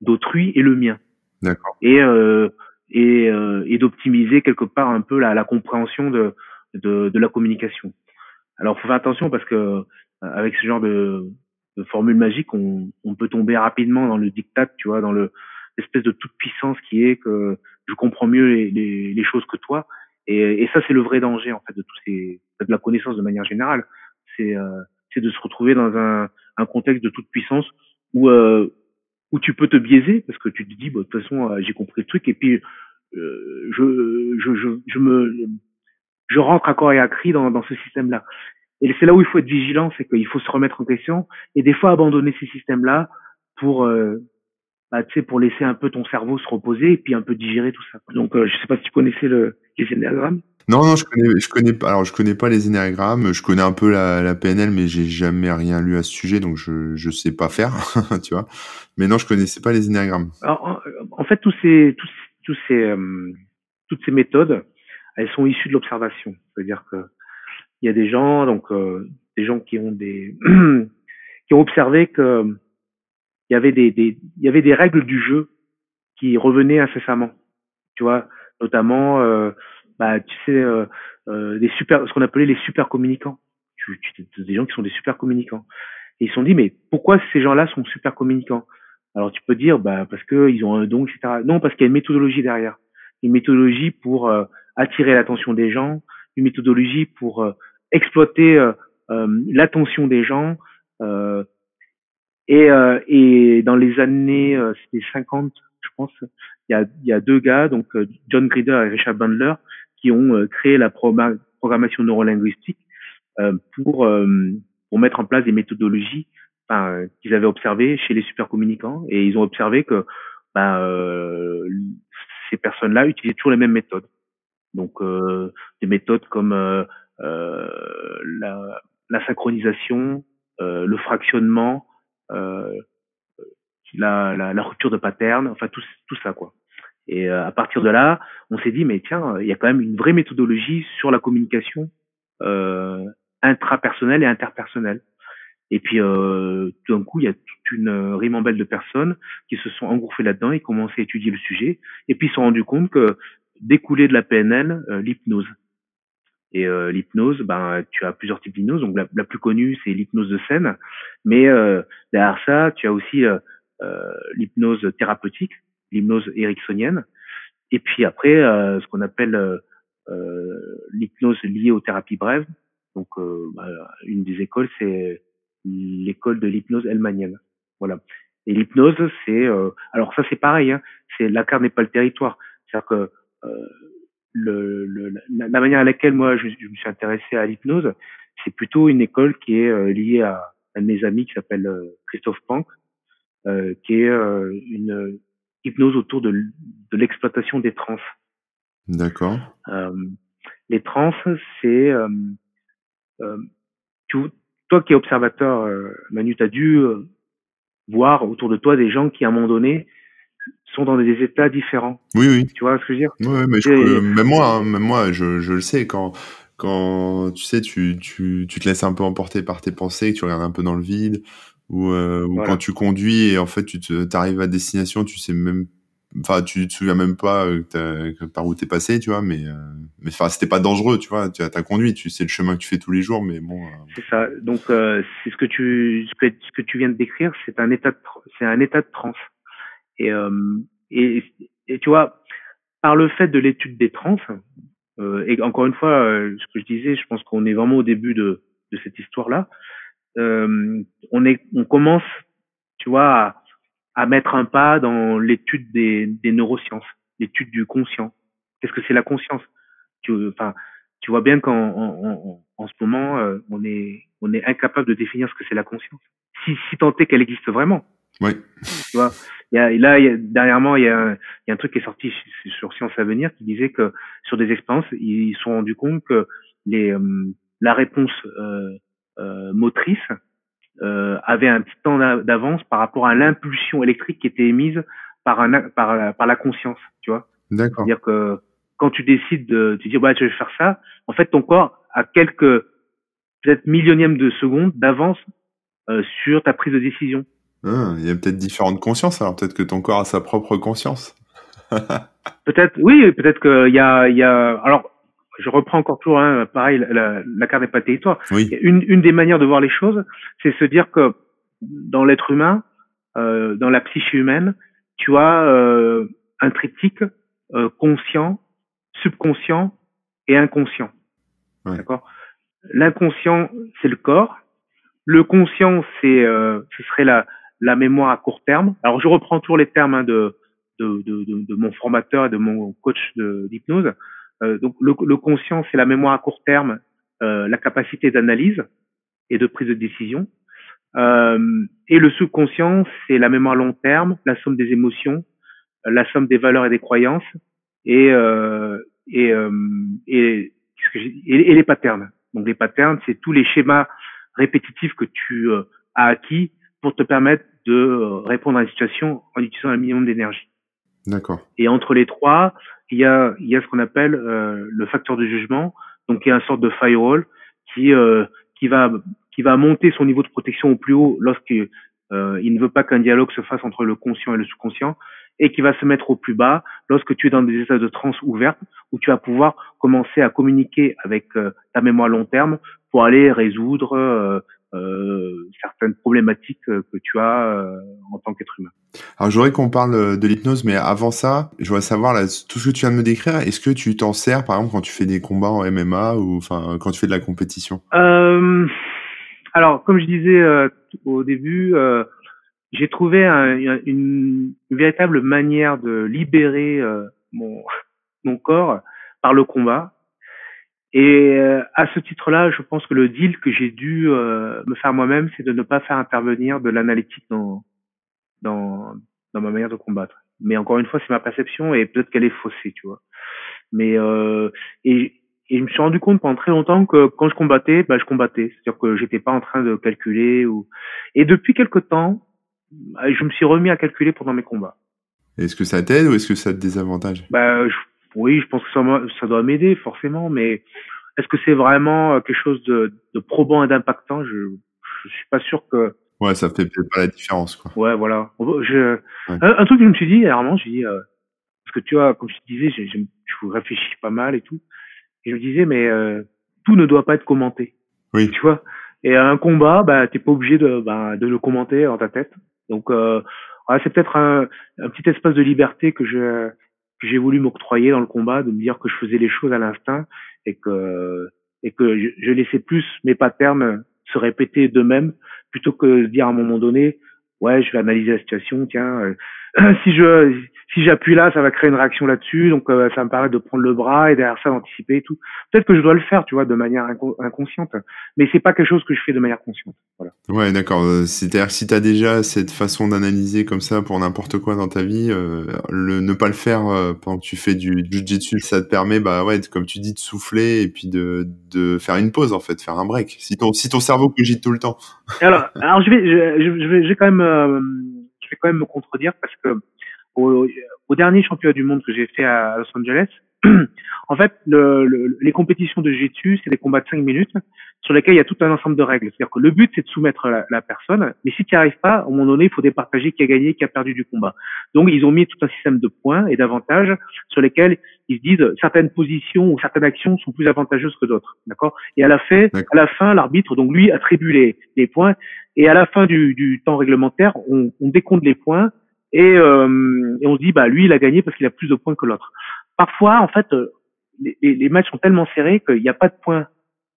d'autrui et le mien. D'accord. Et euh, et, euh, et d'optimiser quelque part un peu la, la compréhension de, de, de la communication. Alors faut faire attention parce que euh, avec ce genre de, de formule magique, on, on peut tomber rapidement dans le diktat, tu vois, dans le l'espèce de toute puissance qui est que je comprends mieux les, les, les choses que toi et, et ça, c'est le vrai danger en fait de tous ces, de la connaissance de manière générale. C'est euh, c'est de se retrouver dans un, contexte de toute puissance où euh, où tu peux te biaiser parce que tu te dis, bah, de toute façon, euh, j'ai compris le truc et puis je, je, je, je me je rentre à corps et à cri dans, ce système-là. Et c'est là où il faut être vigilant, c'est qu'il faut se remettre en question et des fois abandonner ces systèmes-là pour euh, bah, tu sais, pour laisser un peu ton cerveau se reposer et puis un peu digérer tout ça. Donc, euh, je sais pas si tu connaissais le, les énéagrammes. Non, non, je connais, je connais pas. Alors, je connais pas les énéagrammes. Je connais un peu la, la PNL, mais j'ai jamais rien lu à ce sujet, donc je, je sais pas faire, tu vois. Mais non, je connaissais pas les énéagrammes. Alors, en, fait, tous ces, tous, tous ces, euh, toutes ces méthodes, elles sont issues de l'observation. C'est-à-dire que il y a des gens, donc euh, des gens qui ont des, qui ont observé que il y avait des, des, il y avait des règles du jeu qui revenaient incessamment. Tu vois, notamment, euh, bah, tu sais, euh, euh, des super, ce qu'on appelait les super communicants. Tu, tu, des gens qui sont des super communicants. Et ils se sont dit, mais pourquoi ces gens-là sont super communicants? Alors tu peux dire, bah, parce que ils ont un don, etc. Non, parce qu'il y a une méthodologie derrière. Une méthodologie pour euh, attirer l'attention des gens, une méthodologie pour euh, exploiter euh, l'attention des gens. Euh, et, euh, et dans les années, euh, c'était 50, je pense, il y a, il y a deux gars, donc euh, John Grider et Richard Bandler, qui ont créé la programmation neurolinguistique pour, pour mettre en place des méthodologies enfin, qu'ils avaient observées chez les supercommunicants. Et ils ont observé que ben, euh, ces personnes-là utilisaient toujours les mêmes méthodes. Donc euh, des méthodes comme euh, la, la, synchronisation, le fractionnement, euh, la, la, la, rupture de pattern, enfin tout, tout ça quoi. Et euh, à partir de là, on s'est dit mais tiens, il y a quand même une vraie méthodologie sur la communication euh, intrapersonnelle et interpersonnelle. Et puis euh, tout d'un coup, il y a toute une rimambelle de personnes qui se sont engouffrées là-dedans et commencé à étudier le sujet. Et puis ils se sont rendus compte que découlait de la PNL euh, l'hypnose. Et euh, l'hypnose, ben, tu as plusieurs types d'hypnose. Donc la, plus connue, c'est l'hypnose de scène. Mais euh, derrière ça, tu as aussi euh, l'hypnose thérapeutique, l'hypnose ericksonienne, et puis après ce qu'on appelle l'hypnose liée aux thérapies brèves. Donc bah, une des écoles c'est l'école de l'hypnose elmanienne. Voilà. Et l'hypnose, c'est alors ça c'est pareil, hein, c'est la carte n'est pas le territoire. C'est-à-dire que le, la manière à laquelle moi je, me suis intéressé à l'hypnose, c'est plutôt une école qui est euh, liée à un de mes amis qui s'appelle euh, Christophe Pank, euh, qui est une hypnose autour de, de l'exploitation des trans. D'accord. les trans, c'est toi qui es observateur, Manu, tu as dû voir autour de toi des gens qui, à un moment donné, sont dans des états différents. Oui, oui. Tu vois ce que je veux dire? Oui, mais je, même moi, hein, même moi, je, je le sais quand quand tu sais, tu, tu, tu te laisses un peu emporter par tes pensées, que tu regardes un peu dans le vide, ou, euh, ou quand tu conduis et en fait tu arrives à destination, tu sais même, enfin tu te souviens même pas euh, par où t'es passé, tu vois, mais euh, mais enfin c'était pas dangereux, tu vois, tu as, conduit, tu sais le chemin que tu fais tous les jours, mais bon. C'est ça. Donc c'est ce que tu ce que, ce que tu viens de décrire, c'est un état de c'est un état de transe. Et, euh, et, et, tu vois, par le fait de l'étude des trans, euh, et encore une fois, euh, ce que je disais, je pense qu'on est vraiment au début de, de cette histoire-là. On est, on commence, tu vois, à, à mettre un pas dans l'étude des, des neurosciences, l'étude du conscient. Qu'est-ce que c'est la conscience? Tu, tu vois bien qu'en en, en, en, ce moment, euh, on est, on est incapable de définir ce que c'est la conscience. Si, si tant est qu'elle existe vraiment. Oui. Tu vois, il y a, là, il y a, dernièrement, il y, a un, il y a un truc qui est sorti sur Science Avenir qui disait que sur des expériences, ils se sont rendus compte que les, euh, la réponse euh, euh, motrice euh, avait un petit temps d'avance par rapport à l'impulsion électrique qui était émise par, un, par, par la conscience, tu vois. D'accord. C'est-à-dire que quand tu décides de te dire, bah, je vais faire ça, en fait, ton corps a quelques peut-être millionièmes de secondes d'avance euh, sur ta prise de décision. Ah, il y a peut-être différentes consciences, alors peut-être que ton corps a sa propre conscience. peut-être, oui, peut-être qu'il y a, y a, alors, je reprends encore toujours, hein, pareil, la, la carte n'est pas territoire. Oui. Une, une des manières de voir les choses, c'est se dire que dans l'être humain, euh, dans la psyché humaine, tu as euh, un triptyque euh, conscient, subconscient et inconscient. D'accord? L'inconscient, c'est le corps. Le conscient, c'est, ce serait la, la mémoire à court terme. Alors je reprends toujours les termes hein, de, de, de, de, mon formateur et de mon coach d'hypnose. Euh, donc le, le conscient, c'est la mémoire à court terme, euh, la capacité d'analyse et de prise de décision. Euh, et le subconscient, c'est la mémoire à long terme, la somme des émotions, la somme des valeurs et des croyances, et euh, et, euh, et, et, les patterns. Donc les patterns, c'est tous les schémas répétitifs que tu euh, as acquis pour te permettre de euh, répondre à une situation en utilisant un minimum d'énergie. D'accord. Et entre les trois, il y a, il y a ce qu'on appelle euh, le facteur de jugement, donc il y a une sorte de firewall qui euh, qui va qui va monter son niveau de protection au plus haut lorsqu'il euh, il ne veut pas qu'un dialogue se fasse entre le conscient et le sous-conscient, et qui va se mettre au plus bas lorsque tu es dans des états de transe ouverte où tu vas pouvoir commencer à communiquer avec ta mémoire à long terme pour aller résoudre certaines problématiques euh, que tu as euh, en tant qu'être humain. Alors j'aurais qu'on parle de l'hypnose, mais avant ça, je voudrais savoir là, tout ce que tu viens de me décrire. Est-ce que tu t'en sers, par exemple, quand tu fais des combats en MMA ou enfin quand tu fais de la compétition? Euh, Alors, comme je disais au début, j'ai trouvé un, une, une, véritable manière de libérer mon mon corps par le combat. Et euh, à ce titre-là, je pense que le deal que j'ai dû euh, me faire moi-même, c'est de ne pas faire intervenir de l'analytique dans, dans, dans ma manière de combattre. Mais encore une fois, c'est ma perception et peut-être qu'elle est faussée, tu vois. Mais euh, et, et je me suis rendu compte pendant très longtemps que quand je combattais, bah, je combattais. C'est-à-dire que j'étais pas en train de calculer. Ou... Et depuis quelque temps, bah, je me suis remis à calculer pendant mes combats. Est-ce que ça t'aide ou est-ce que ça te désavantage? Bah, je oui, je pense que ça, ça doit m'aider forcément, mais est-ce que c'est vraiment euh, quelque chose de, de probant et d'impactant? Je, je suis pas sûr que. Ouais, ça fait peut-être pas la différence, quoi. Ouais, voilà. Je, Un, truc que je me suis dit, vraiment, je dis, euh, parce que tu vois, comme je te disais, je, je, je réfléchis pas mal et tout, et je me disais, mais euh, tout ne doit pas être commenté. Oui. Tu vois? Et un combat, bah, t'es pas obligé de, bah, de le commenter dans ta tête. Donc, euh, c'est peut-être un, un, petit espace de liberté que je j'ai voulu m'octroyer dans le combat, de me dire que je faisais les choses à l'instinct et que et que je, je laissais plus mes patterns se répéter d'eux-mêmes plutôt que de dire à un moment donné ouais, je vais analyser la situation, tiens, euh, si je si j'appuie là, ça va créer une réaction là-dessus, donc euh, ça me permet de prendre le bras et derrière ça d'anticiper et tout. Peut-être que je dois le faire, tu vois, de manière inconsciente, mais c'est pas quelque chose que je fais de manière consciente. Voilà. Ouais, d'accord. Euh, c'est-à-dire si tu as déjà cette façon d'analyser comme ça pour n'importe quoi dans ta vie, le ne pas le faire pendant que tu fais du jiu-jitsu, ça te permet, bah ouais, comme tu dis, de souffler et puis de, de faire une pause en fait, faire un break. Si ton si ton cerveau cogite tout le temps. alors, alors je vais je, je vais je vais quand même je vais quand même me contredire parce que au, au dernier championnat du monde que j'ai fait à Los Angeles, en fait, le, les compétitions de jiu c'est des combats de 5 minutes sur lesquels il y a tout un ensemble de règles. C'est-à-dire que le but, c'est de soumettre la, la personne, mais si tu n'y arrives pas, à un moment donné, il faut départager qui a gagné, qui a perdu du combat. Donc, ils ont mis tout un système de points et d'avantages sur lesquels ils se disent certaines positions ou certaines actions sont plus avantageuses que d'autres. D'accord? Et à la fin, à la fin, l'arbitre, donc lui, attribue les, les points et à la fin du, du temps réglementaire, on, on décompte les points et, euh, et on se dit bah lui il a gagné parce qu'il a plus de points que l'autre. Parfois en fait euh, les, les, matchs sont tellement serrés qu'il n'y a pas de points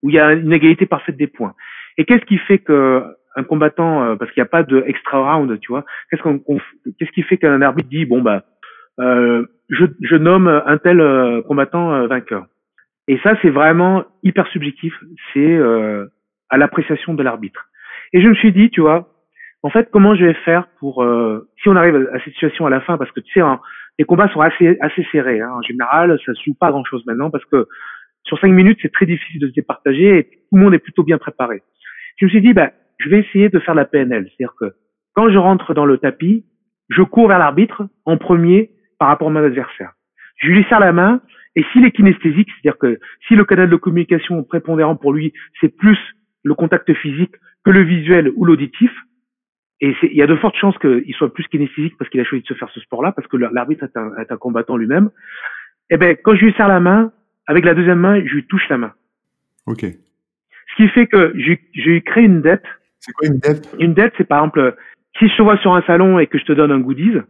où il y a une égalité parfaite des points. Et qu'est-ce qui fait que un combattant euh, parce qu'il n'y a pas de extra round tu vois qu'est-ce qu'on qu'est-ce qui fait qu'un arbitre dit bon bah euh, je, je nomme un tel euh, combattant vainqueur. Et ça c'est vraiment hyper subjectif, c'est à l'appréciation de l'arbitre. Et je me suis dit tu vois en fait, comment je vais faire pour si on arrive à, cette situation à la fin, parce que tu sais, les combats sont assez assez serrés. Hein. En général, ça se joue pas grand chose maintenant parce que sur cinq minutes, c'est très difficile de se départager et tout le monde est plutôt bien préparé. Je me suis dit, bah, je vais essayer de faire la PNL, c'est-à-dire que quand je rentre dans le tapis, je cours vers l'arbitre en premier par rapport à mon adversaire. Je lui serre la main et s'il est kinesthésique, c'est-à-dire que si le canal de communication prépondérant pour lui, c'est plus le contact physique que le visuel ou l'auditif, et il y a de fortes chances qu'il soit plus kinesthésique parce qu'il a choisi de se faire ce sport-là, parce que l'arbitre est un, est un combattant lui-même. Et eh ben, quand je lui serre la main, avec la deuxième main, je lui touche la main. Ok. Ce qui fait que je, je lui crée une dette. C'est quoi une dette? Une dette, c'est par exemple, si je te vois sur un salon et que je te donne un goodies,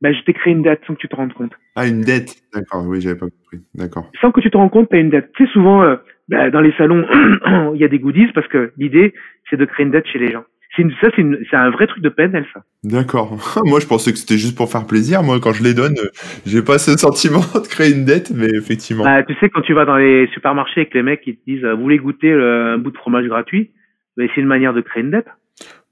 ben, je t'ai créé une dette sans que tu te rendes compte. Ah, une dette. D'accord, oui, j'avais pas compris. D'accord. Sans que tu te rendes compte, tu as une dette. Tu sais, souvent, euh, ben, dans les salons, il y a des goodies parce que l'idée, c'est de créer une dette chez les gens. C'est ça, c'est un vrai truc de PNL, ça. D'accord. Moi, je pensais que c'était juste pour faire plaisir. Moi, quand je les donne, j'ai pas ce sentiment de créer une dette, mais effectivement. Bah, tu sais, quand tu vas dans les supermarchés avec les mecs qui te disent, vous voulez goûter un bout de fromage gratuit, mais c'est une manière de créer une dette.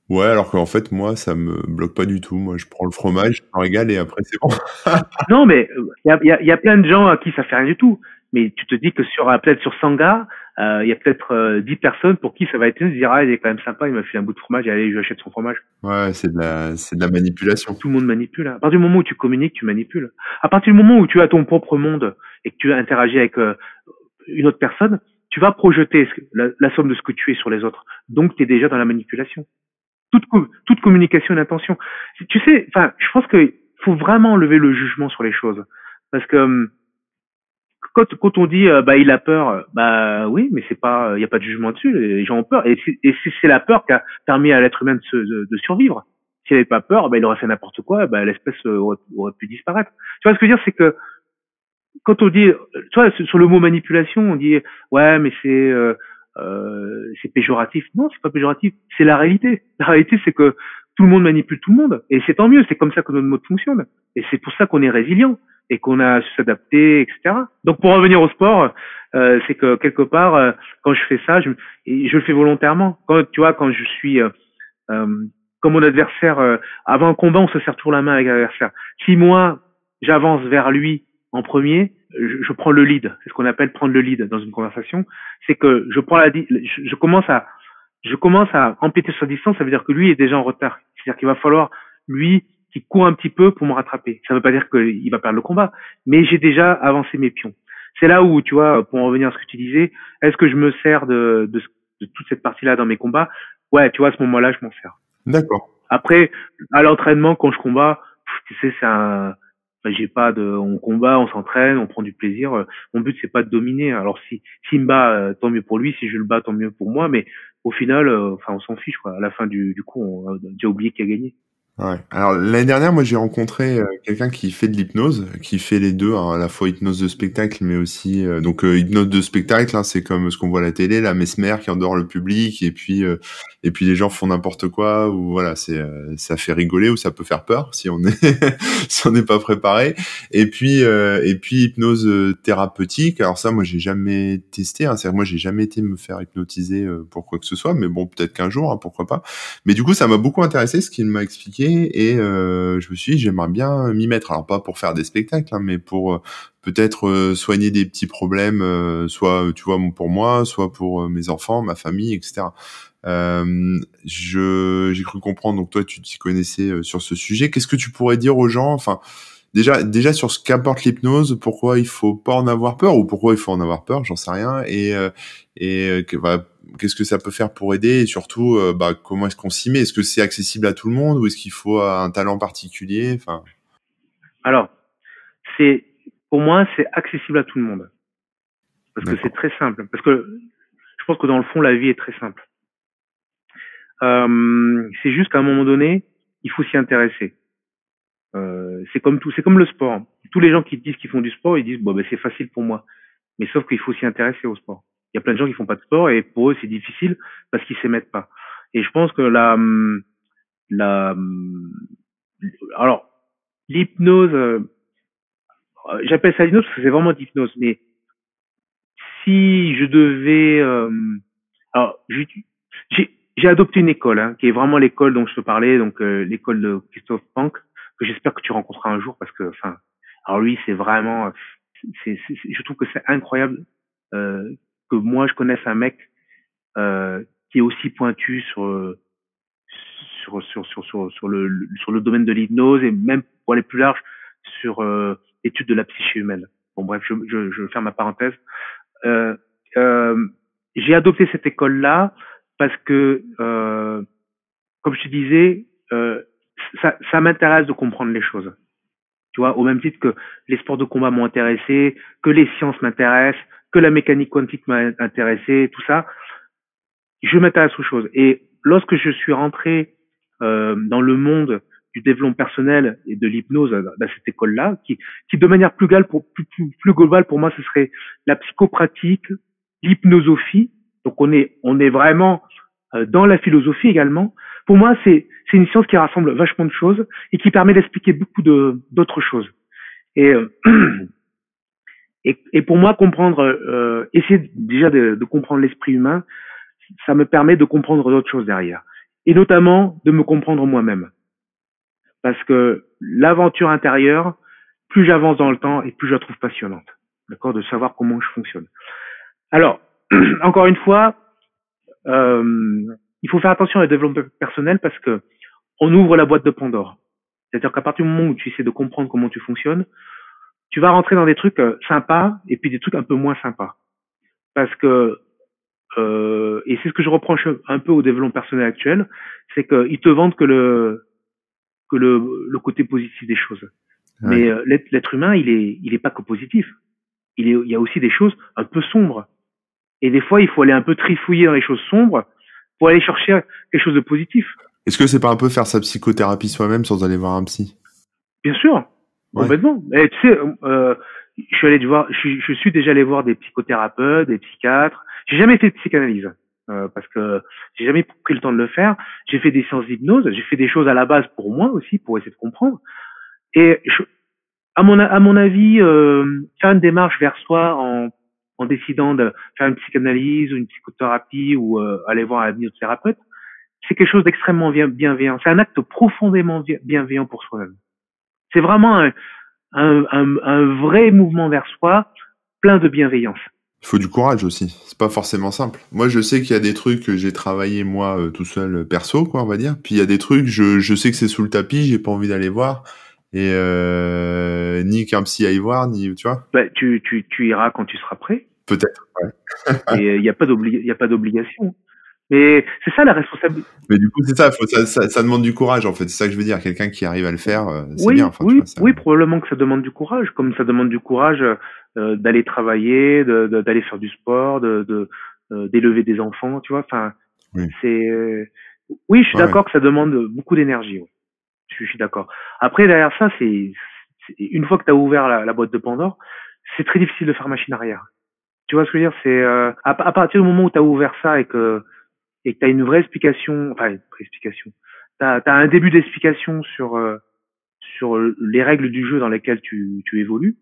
Ouais, alors qu'en fait, moi, ça me bloque pas du tout. Moi, je prends le fromage, je me régale et après, c'est bon. non, mais il y a, y, a, y a, plein de gens à qui ça fait rien du tout. Mais tu te dis que sur peut-être sur 100 gars, euh, il y a peut-être euh, 10 personnes pour qui ça va être se dire ah il est quand même sympa, il m'a fait un bout de fromage, allez je achète son fromage. Ouais, c'est de la c'est de la manipulation. Tout le monde manipule. À partir du moment où tu communiques, tu manipules. À partir du moment où tu as ton propre monde et que tu interagis avec euh, une autre personne, tu vas projeter la, la, somme de ce que tu es sur les autres. Donc tu es déjà dans la manipulation. Toute toute communication d'intention. Tu sais, enfin, je pense qu'il faut vraiment lever le jugement sur les choses parce que hum, quand, quand on dit euh, bah il a peur, bah oui, mais c'est pas, il y a pas de jugement dessus. Les gens ont peur, et c'est la peur qui a permis à l'être humain de, se, de, survivre. S'il n'avait pas peur, bah il aurait fait n'importe quoi, bah l'espèce aurait, pu disparaître. Tu vois ce que je veux dire, c'est que quand on dit, tu vois, sur le mot manipulation, on dit ouais, mais c'est euh, euh, c'est péjoratif. Non, c'est pas péjoratif, c'est la réalité. La réalité, c'est que tout le monde manipule tout le monde, et c'est tant mieux. C'est comme ça que notre mode fonctionne, et c'est pour ça qu'on est résilient et qu'on a su s'adapter, etc. Donc pour revenir au sport, euh, c'est que quelque part, euh, quand je fais ça, je, je le fais volontairement. Quand tu vois, quand je suis euh, euh comme mon adversaire, avant un combat, on se serre toujours la main avec l'adversaire. Si moi, j'avance vers lui en premier, je, je prends le lead. C'est ce qu'on appelle prendre le lead dans une conversation. C'est que je prends la, je, je commence à, je commence à empiéter sur distance. Ça veut dire que lui est déjà en retard. C'est-à-dire qu'il va falloir lui qui court un petit peu pour me rattraper. Ça ne veut pas dire qu'il va perdre le combat, mais j'ai déjà avancé mes pions. C'est là où, tu vois, pour en revenir à ce que tu disais, est-ce que je me sers de, de, de toute cette partie-là dans mes combats? Ouais, tu vois, à ce moment-là, je m'en sers. D'accord. Après, à l'entraînement, quand je combats, tu sais, c'est un, j'ai pas de, on combat, on s'entraîne, on prend du plaisir. Mon but c'est pas de dominer. Alors si, s'il me bat, euh, tant mieux pour lui. Si je le bats, tant mieux pour moi. Mais au final, euh, enfin, on s'en fiche quoi. À la fin du, du coup, on a déjà oublié qui a gagné. Ouais. Alors l'année dernière, moi j'ai rencontré euh, quelqu'un qui fait de l'hypnose, qui fait les deux, hein, à la fois hypnose de spectacle, mais aussi euh, donc euh, hypnose de spectacle, hein, c'est comme ce qu'on voit à la télé, la mesmer qui endort le public, et puis et puis les gens font n'importe quoi, ou voilà, c'est ça fait rigoler ou ça peut faire peur si on est si on n'est pas préparé. Et puis et puis hypnose thérapeutique. Alors ça, moi j'ai jamais testé, hein, c'est moi j'ai jamais été me faire hypnotiser pour quoi que ce soit, mais bon peut-être qu'un jour, hein, pourquoi pas. Mais du coup, ça m'a beaucoup intéressé ce qu'il m'a expliqué et euh, je me suis dit j'aimerais bien m'y mettre. Alors pas pour faire des spectacles, hein, mais pour euh, peut-être euh, soigner des petits problèmes, soit tu vois pour moi, soit pour mes enfants, ma famille, etc. je j'ai cru comprendre. Donc toi, tu t'y connaissais sur ce sujet. Qu'est-ce que tu pourrais dire aux gens Enfin, déjà déjà sur ce qu'apporte l'hypnose, pourquoi il faut pas en avoir peur ou pourquoi il faut en avoir peur, j'en sais rien. Et et bah, qu'est-ce que ça peut faire pour aider et surtout euh, bah, comment est-ce qu'on s'y met? Est-ce que c'est accessible à tout le monde ou est-ce qu'il faut un talent particulier? Enfin... Alors, c'est pour moi c'est accessible à tout le monde parce que c'est très simple. Parce que je pense que dans le fond la vie est très simple. Euh, c'est juste qu'à un moment donné il faut s'y intéresser. Euh, c'est comme tout, c'est comme le sport. Tous les gens qui disent qu'ils font du sport, ils disent bon ben c'est facile pour moi. Mais sauf qu'il faut s'y intéresser au sport. Il y a plein de gens qui font pas de sport et pour eux c'est difficile parce qu'ils s'émettent pas. Et je pense que la la alors l'hypnose euh, j'appelle ça l'hypnose parce que c'est vraiment d'hypnose mais si je devais euh, alors j'ai j'ai adopté une école hein, qui est vraiment l'école dont je te parlais donc euh, l'école de Christophe Pank que j'espère que tu rencontreras un jour parce que enfin alors lui c'est vraiment c'est je trouve que c'est incroyable euh, que moi je connaisse un mec euh, qui est aussi pointu sur sur sur sur sur, sur le sur le domaine de l'hypnose et même pour aller plus large sur euh, l'étude de la psyché humaine. Bon bref, je je, je ferme ma parenthèse. Euh, euh, j'ai adopté cette école là parce que euh, comme je te disais, euh, ça, ça m'intéresse de comprendre les choses. Tu vois, au même titre que les sports de combat m'ont intéressé, que les sciences m'intéressent, que la mécanique quantique m'a intéressé, tout ça, je m'intéresse aux choses. Et lorsque je suis rentré euh, dans le monde du développement personnel et de l'hypnose dans cette école-là, qui, de manière plus, globale pour moi, ce serait la psychopratique, l'hypnosophie. Donc on est, on est vraiment euh, dans la philosophie également. Pour moi, c'est, une science qui rassemble vachement de choses et qui permet d'expliquer beaucoup d'autres choses. Et euh, Et, et pour moi, comprendre, euh, essayer déjà de, de comprendre l'esprit humain, ça me permet de comprendre d'autres choses derrière. Et notamment de me comprendre moi-même. Parce que l'aventure intérieure, plus j'avance dans le temps et plus je la trouve passionnante. D'accord? De savoir comment je fonctionne. Alors, encore une fois, euh, il faut faire attention au développement personnel parce que on ouvre la boîte de Pandore. C'est-à-dire qu'à partir du moment où tu essaies de comprendre comment tu fonctionnes, tu vas rentrer dans des trucs euh, sympas et puis des trucs un peu moins sympas. Parce que, euh, et c'est ce que je reproche un peu au développement personnel actuel, c'est qu'ils te vendent que le que le, le côté positif des choses. Mais euh, l'être humain, il est il est pas que positif. Il, est, il y a aussi des choses un peu sombres. Et des fois, il faut aller un peu trifouiller dans les choses sombres pour aller chercher quelque chose de positif. Est-ce que c'est pas un peu faire sa psychothérapie soi-même sans aller voir un psy? Bien sûr, Complètement. Et tu sais, euh, je suis allé voir, je, je, suis déjà allé voir des psychothérapeutes, des psychiatres. J'ai jamais fait de psychanalyse euh, parce que j'ai jamais pris le temps de le faire. J'ai fait des séances d'hypnose, j'ai fait des choses à la base pour moi aussi, pour essayer de comprendre. Et je, à mon à mon avis, euh, faire une démarche vers soi en en décidant de faire une psychanalyse ou une psychothérapie ou euh, aller voir un hypnothérapeute, c'est quelque chose d'extrêmement bienveillant. C'est un acte profondément bienveillant pour soi-même. C'est vraiment un, un, un, vrai mouvement vers soi, plein de bienveillance. Il faut du courage aussi. C'est pas forcément simple. Moi, je sais qu'il y a des trucs que j'ai travaillé moi euh, tout seul euh, perso, quoi, on va dire. Puis il y a des trucs, je, je sais que c'est sous le tapis, j'ai pas envie d'aller voir. Et euh, ni qu'un psy aille voir, ni tu vois. Bah, tu, tu, tu iras quand tu seras prêt. Peut-être. Ouais. Et il n'y a pas d'obligation. Mais c'est ça la responsabilité. Mais du coup, c'est ça, ça, ça, demande du courage, en fait. C'est ça que je veux dire. Quelqu'un qui arrive à le faire, euh, c'est oui, bien. oui, oui, probablement que ça demande du courage, comme ça demande du courage euh, d'aller travailler, d'aller de, faire du sport, de euh, d'élever des enfants, tu vois. Enfin, oui. c'est. oui, je suis d'accord que ça demande beaucoup d'énergie. Je suis d'accord. Après, derrière ça, c'est une fois que tu as ouvert la, boîte de Pandore, c'est très difficile de faire machine arrière. Tu vois ce que je veux dire? C'est euh, à, partir du moment où tu as ouvert ça et que et que tu as une vraie explication, enfin une vraie explication, tu as, un début d'explication sur euh, sur les règles du jeu dans lesquelles tu, tu évolues,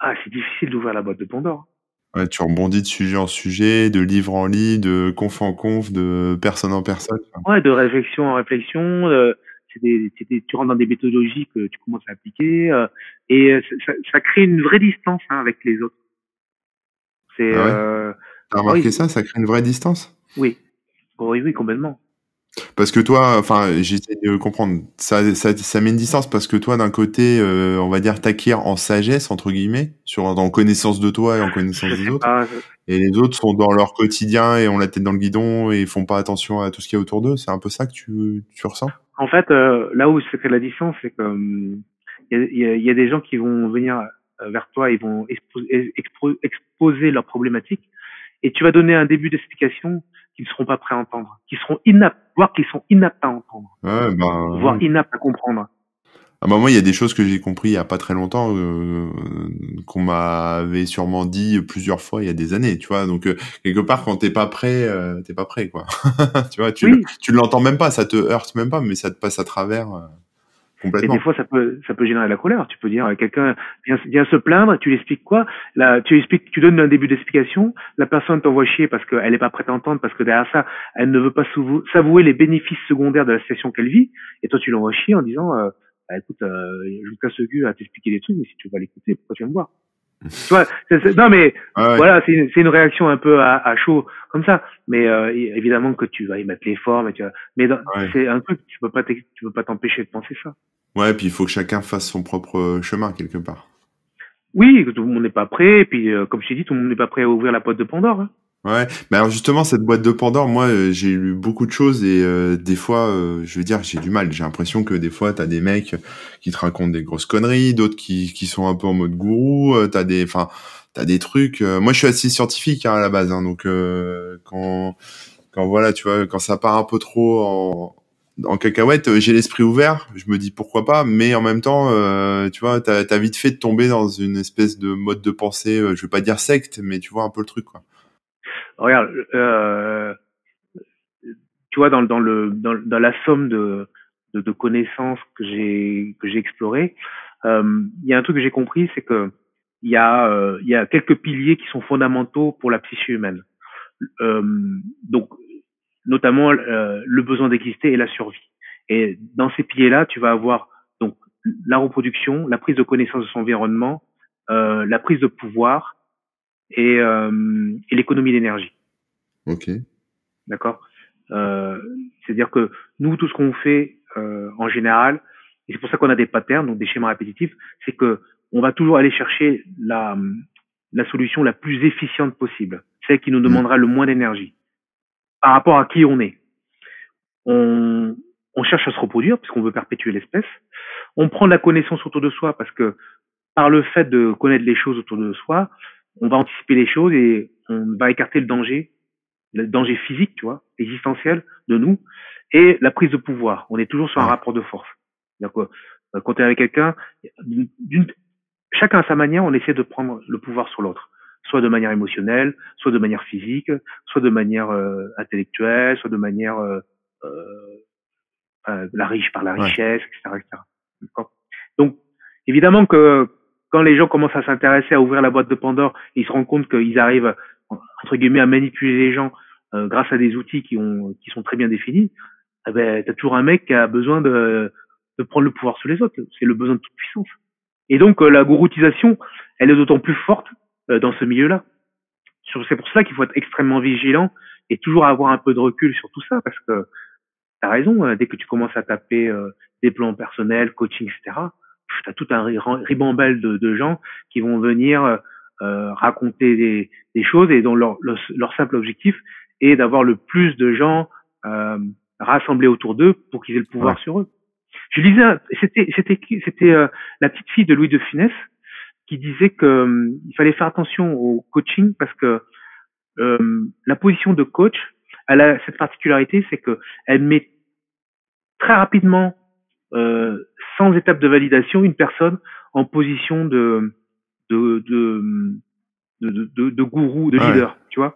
ah, c'est difficile d'ouvrir la boîte de Pandore. Ouais, tu rebondis de sujet en sujet, de livre en livre, de conf en conf, de personne en personne. Ouais, de réflexion en réflexion. Euh, des, tu rentres dans des méthodologies que tu commences à appliquer euh, et euh, ça, ça, crée une vraie distance hein, avec les autres. C'est. Ah euh, T'as remarqué ça? Ça crée une vraie distance? Oui. Oui, oui, complètement. Parce que toi, enfin, j'essaie de comprendre. Ça, ça, ça met une distance parce que toi, d'un côté, euh, on va dire, t'acquiers en sagesse entre guillemets, sur en connaissance de toi et en connaissance des autres. Et les autres sont dans leur quotidien et ont la tête dans le guidon et font pas attention à tout ce qu'il y a autour d'eux. C'est un peu ça que tu, tu ressens? En fait, euh, là où se crée la distance, c'est que hum, il y, a, y, a, des gens qui vont venir euh, vers toi, ils vont exposer leurs problématiques, et tu vas donner un début d'explication qu'ils ne seront pas prêts à entendre, qui seront inaptes, voire qu'ils sont inaptes à entendre, ouais, bah, voire inaptes à comprendre. Ah bah moi, il y a des choses que j'ai compris il y a pas très longtemps, euh, qu'on m'avait sûrement dit plusieurs fois il y a des années, tu vois. Donc euh, quelque part, quand t'es pas prêt, euh, t'es pas prêt, quoi. tu vois, tu, tu l'entends même pas, ça te heurte même pas, mais ça te passe à travers. Euh. Et des fois, ça peut, ça peut générer la colère. Tu peux dire, quelqu'un vient, vient se plaindre, tu lui expliques quoi? Là, tu expliques, tu donnes un début d'explication. La personne t'envoie chier parce qu'elle n'est pas prête à entendre, parce que derrière ça, elle ne veut pas s'avouer les bénéfices secondaires de la situation qu'elle vit. Et toi, tu l'envoies chier en disant, euh, bah, écoute, euh, je vous casse le cul à t'expliquer des trucs, mais si tu veux pas l'écouter, pourquoi tu viens me voir? tu vois, non mais voilà, c'est une, une, réaction un peu à, à chaud comme ça. Mais euh, évidemment que tu vas y mettre l'effort, mais tu vas, mais c'est un truc tu peux pas tu peux pas t'empêcher de penser ça. Ouais, puis il faut que chacun fasse son propre euh, chemin quelque part. Oui, tout le monde n'est pas prêt. Et puis, euh, comme je t'ai dit, tout le monde n'est pas prêt à ouvrir la boîte de Pandore. Hein. Ouais, mais alors justement cette boîte de Pandore, moi euh, j'ai lu beaucoup de choses et des fois, je veux dire, j'ai du mal. J'ai l'impression que des fois t'as des mecs qui te racontent des grosses conneries, d'autres qui qui sont un peu en mode gourou. t'as des, enfin, t'as des trucs. moi je suis assez scientifique hein, à la base, hein, donc quand quand voilà, tu vois, quand ça part un peu trop en en cacahuète, euh, j'ai l'esprit ouvert, je me dis pourquoi pas, mais en même temps, euh, tu vois, t'as as vite fait de tomber dans une espèce de mode de pensée, euh, je veux pas dire secte, mais tu vois un peu le truc, quoi. Regarde, euh, tu vois, dans, dans le dans, la somme de, de, de connaissances que j'ai que j'ai explorées, il y a un truc que j'ai compris, c'est que il y a il y a quelques piliers qui sont fondamentaux pour la psyché humaine. donc notamment euh, le besoin d'exister et la survie. Et dans ces piliers-là, tu vas avoir donc la reproduction, la prise de connaissance de son environnement, euh, la prise de pouvoir et, euh, et l'économie d'énergie. Ok. D'accord? Euh, C'est-à-dire que nous, tout ce qu'on fait euh, en général, et c'est pour ça qu'on a des patterns, donc des schémas répétitifs, c'est que on va toujours aller chercher la, la solution la plus efficiente possible, celle qui nous demandera le moins d'énergie par rapport à qui on est. On, on cherche à se reproduire parce qu'on veut perpétuer l'espèce. On prend de la connaissance autour de soi parce que par le fait de connaître les choses autour de soi, on va anticiper les choses et on va écarter le danger, le danger physique, tu vois, existentiel de nous, et la prise de pouvoir. On est toujours sur un rapport de force. D'accord. Quand tu es avec quelqu'un, chacun à sa manière, on essaie de prendre le pouvoir sur l'autre soit de manière émotionnelle, soit de manière physique, soit de manière euh, intellectuelle, soit de manière euh, euh, la riche par la richesse, etc., etc. Donc, évidemment que quand les gens commencent à s'intéresser à ouvrir la boîte de Pandore, ils se rendent compte qu'ils arrivent entre guillemets à manipuler les gens grâce à des outils qui ont qui sont très bien définis. Eh ben, t'as toujours un mec qui a besoin de de prendre le pouvoir sur les autres. C'est le besoin de toute puissance. Et donc la gouroutisation, elle est d'autant plus forte euh, dans ce milieu-là. C'est pour ça qu'il faut être extrêmement vigilant et toujours avoir un peu de recul sur tout ça, parce que tu as raison, euh, dès que tu commences à taper euh, des plans personnels, coaching, etc., tu as tout un ribambelle de, de, gens qui vont venir euh, raconter des, des, choses et dont leur, leur, simple objectif est d'avoir le plus de gens euh, rassemblés autour d'eux pour qu'ils aient le pouvoir sur eux. Je lisais, c'était c'était c'était la petite fille de Louis de Funès qui disait que euh, il fallait faire attention au coaching parce que euh, la position de coach, elle a cette particularité, c'est que elle met très rapidement euh, sans étape de validation une personne en position de de de de, de, de gourou, de leader, tu vois.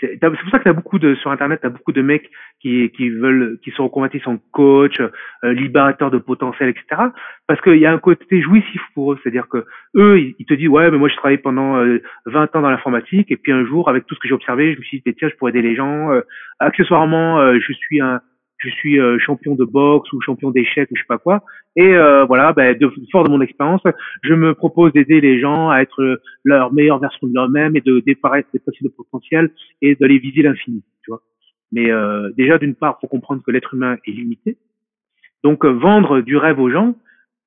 C'est pour ça que t'as beaucoup de sur internet, t'as beaucoup de mecs qui qui veulent qui sont reconvertis en coach, euh, libérateurs de potentiel, etc. Parce qu'il y a un côté jouissif pour eux, c'est-à-dire que eux ils, te disent ouais mais moi je travaille pendant 20 euh, ans dans l'informatique et puis un jour avec tout ce que j'ai observé, je me suis dit tiens je pourrais aider les gens. Euh, accessoirement je suis un je suis euh, champion de boxe ou champion d'échecs ou je sais pas quoi. Et euh, voilà, ben, de, fort de mon expérience, je me propose d'aider les gens à être leur meilleure version de eux-mêmes et de dépasser le potentiel et d'aller viser l'infini, tu vois. Mais euh, déjà, d'une part, faut comprendre que l'être humain est limité. Donc, vendre du rêve aux gens,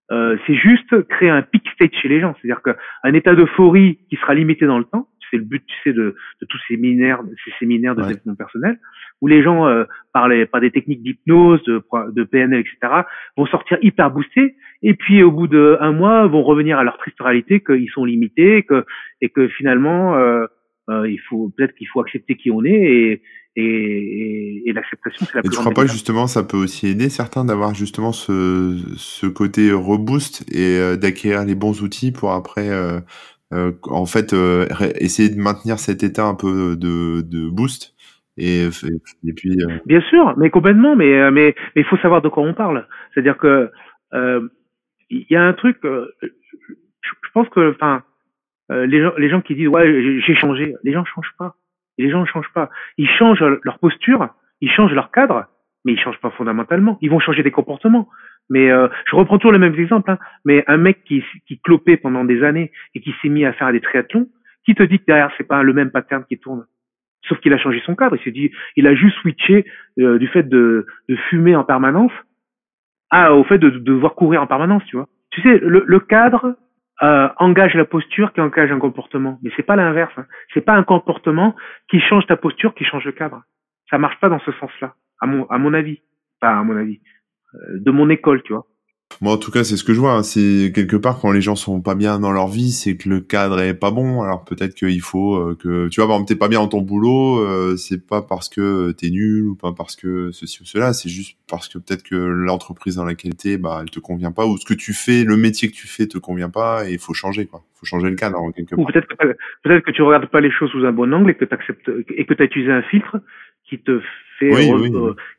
c'est juste créer un peak state chez les gens. C'est-à-dire qu'un état d'euphorie qui sera limité dans le temps, c'est le but, tu sais, de, de tous ces séminaires, ces séminaires de développement personnel, où les gens, euh, par, les, par des techniques d'hypnose, de, de PNL, etc., vont sortir hyper boostés, et puis au bout d'un mois, vont revenir à leur triste réalité qu'ils sont limités, que, et que finalement, euh, euh, il faut peut-être qu'il faut accepter qui on est et, et, et, l'acceptation c'est la et tu crois pas justement ça peut aussi aider certains d'avoir justement ce, ce côté reboost et euh, d'acquérir les bons outils pour après euh, en fait euh, essayer de maintenir cet état un peu de, de boost et, puis euh, bien sûr mais complètement mais il faut savoir de quoi on parle. C'est à dire que il y a un truc je pense que les gens qui disent ouais j'ai changé les gens changent pas. Les gens ne changent pas. Ils changent leur posture ils changent leur cadre mais ils changent pas fondamentalement. Ils vont changer des comportements mais euh, je reprends toujours les mêmes exemples. Hein, mais un mec qui, qui clopait pendant des années et qui s'est mis à faire des triathlons, qui te dit que derrière c'est pas le même pattern qui tourne? Sauf qu'il a changé son cadre. Il s'est dit, il a juste switché euh, du fait de, de fumer en permanence à au fait de, de devoir courir en permanence. Tu vois. Tu sais, le, le cadre euh, engage la posture qui engage un comportement. Mais c'est pas l'inverse. Hein. C'est pas un comportement qui change ta posture qui change le cadre. Ça marche pas dans ce sens-là, à mon à mon avis. Pas à mon avis. Euh, de mon école, tu vois. Moi, en tout cas, c'est ce que je vois. Hein. C'est quelque part quand les gens sont pas bien dans leur vie, c'est que le cadre est pas bon. Alors peut-être qu'il faut euh, que tu vois, par exemple, t'es pas bien dans ton boulot, euh, c'est pas parce que t'es nul ou pas parce que ceci ou cela, c'est juste parce que peut-être que l'entreprise dans laquelle t'es, bah, elle te convient pas ou ce que tu fais, le métier que tu fais te convient pas et il faut changer quoi. Il faut changer le cadre en quelque part. peut-être que, peut-être que tu regardes pas les choses sous un bon angle et que t'acceptes et que t'as utilisé un filtre qui te fait,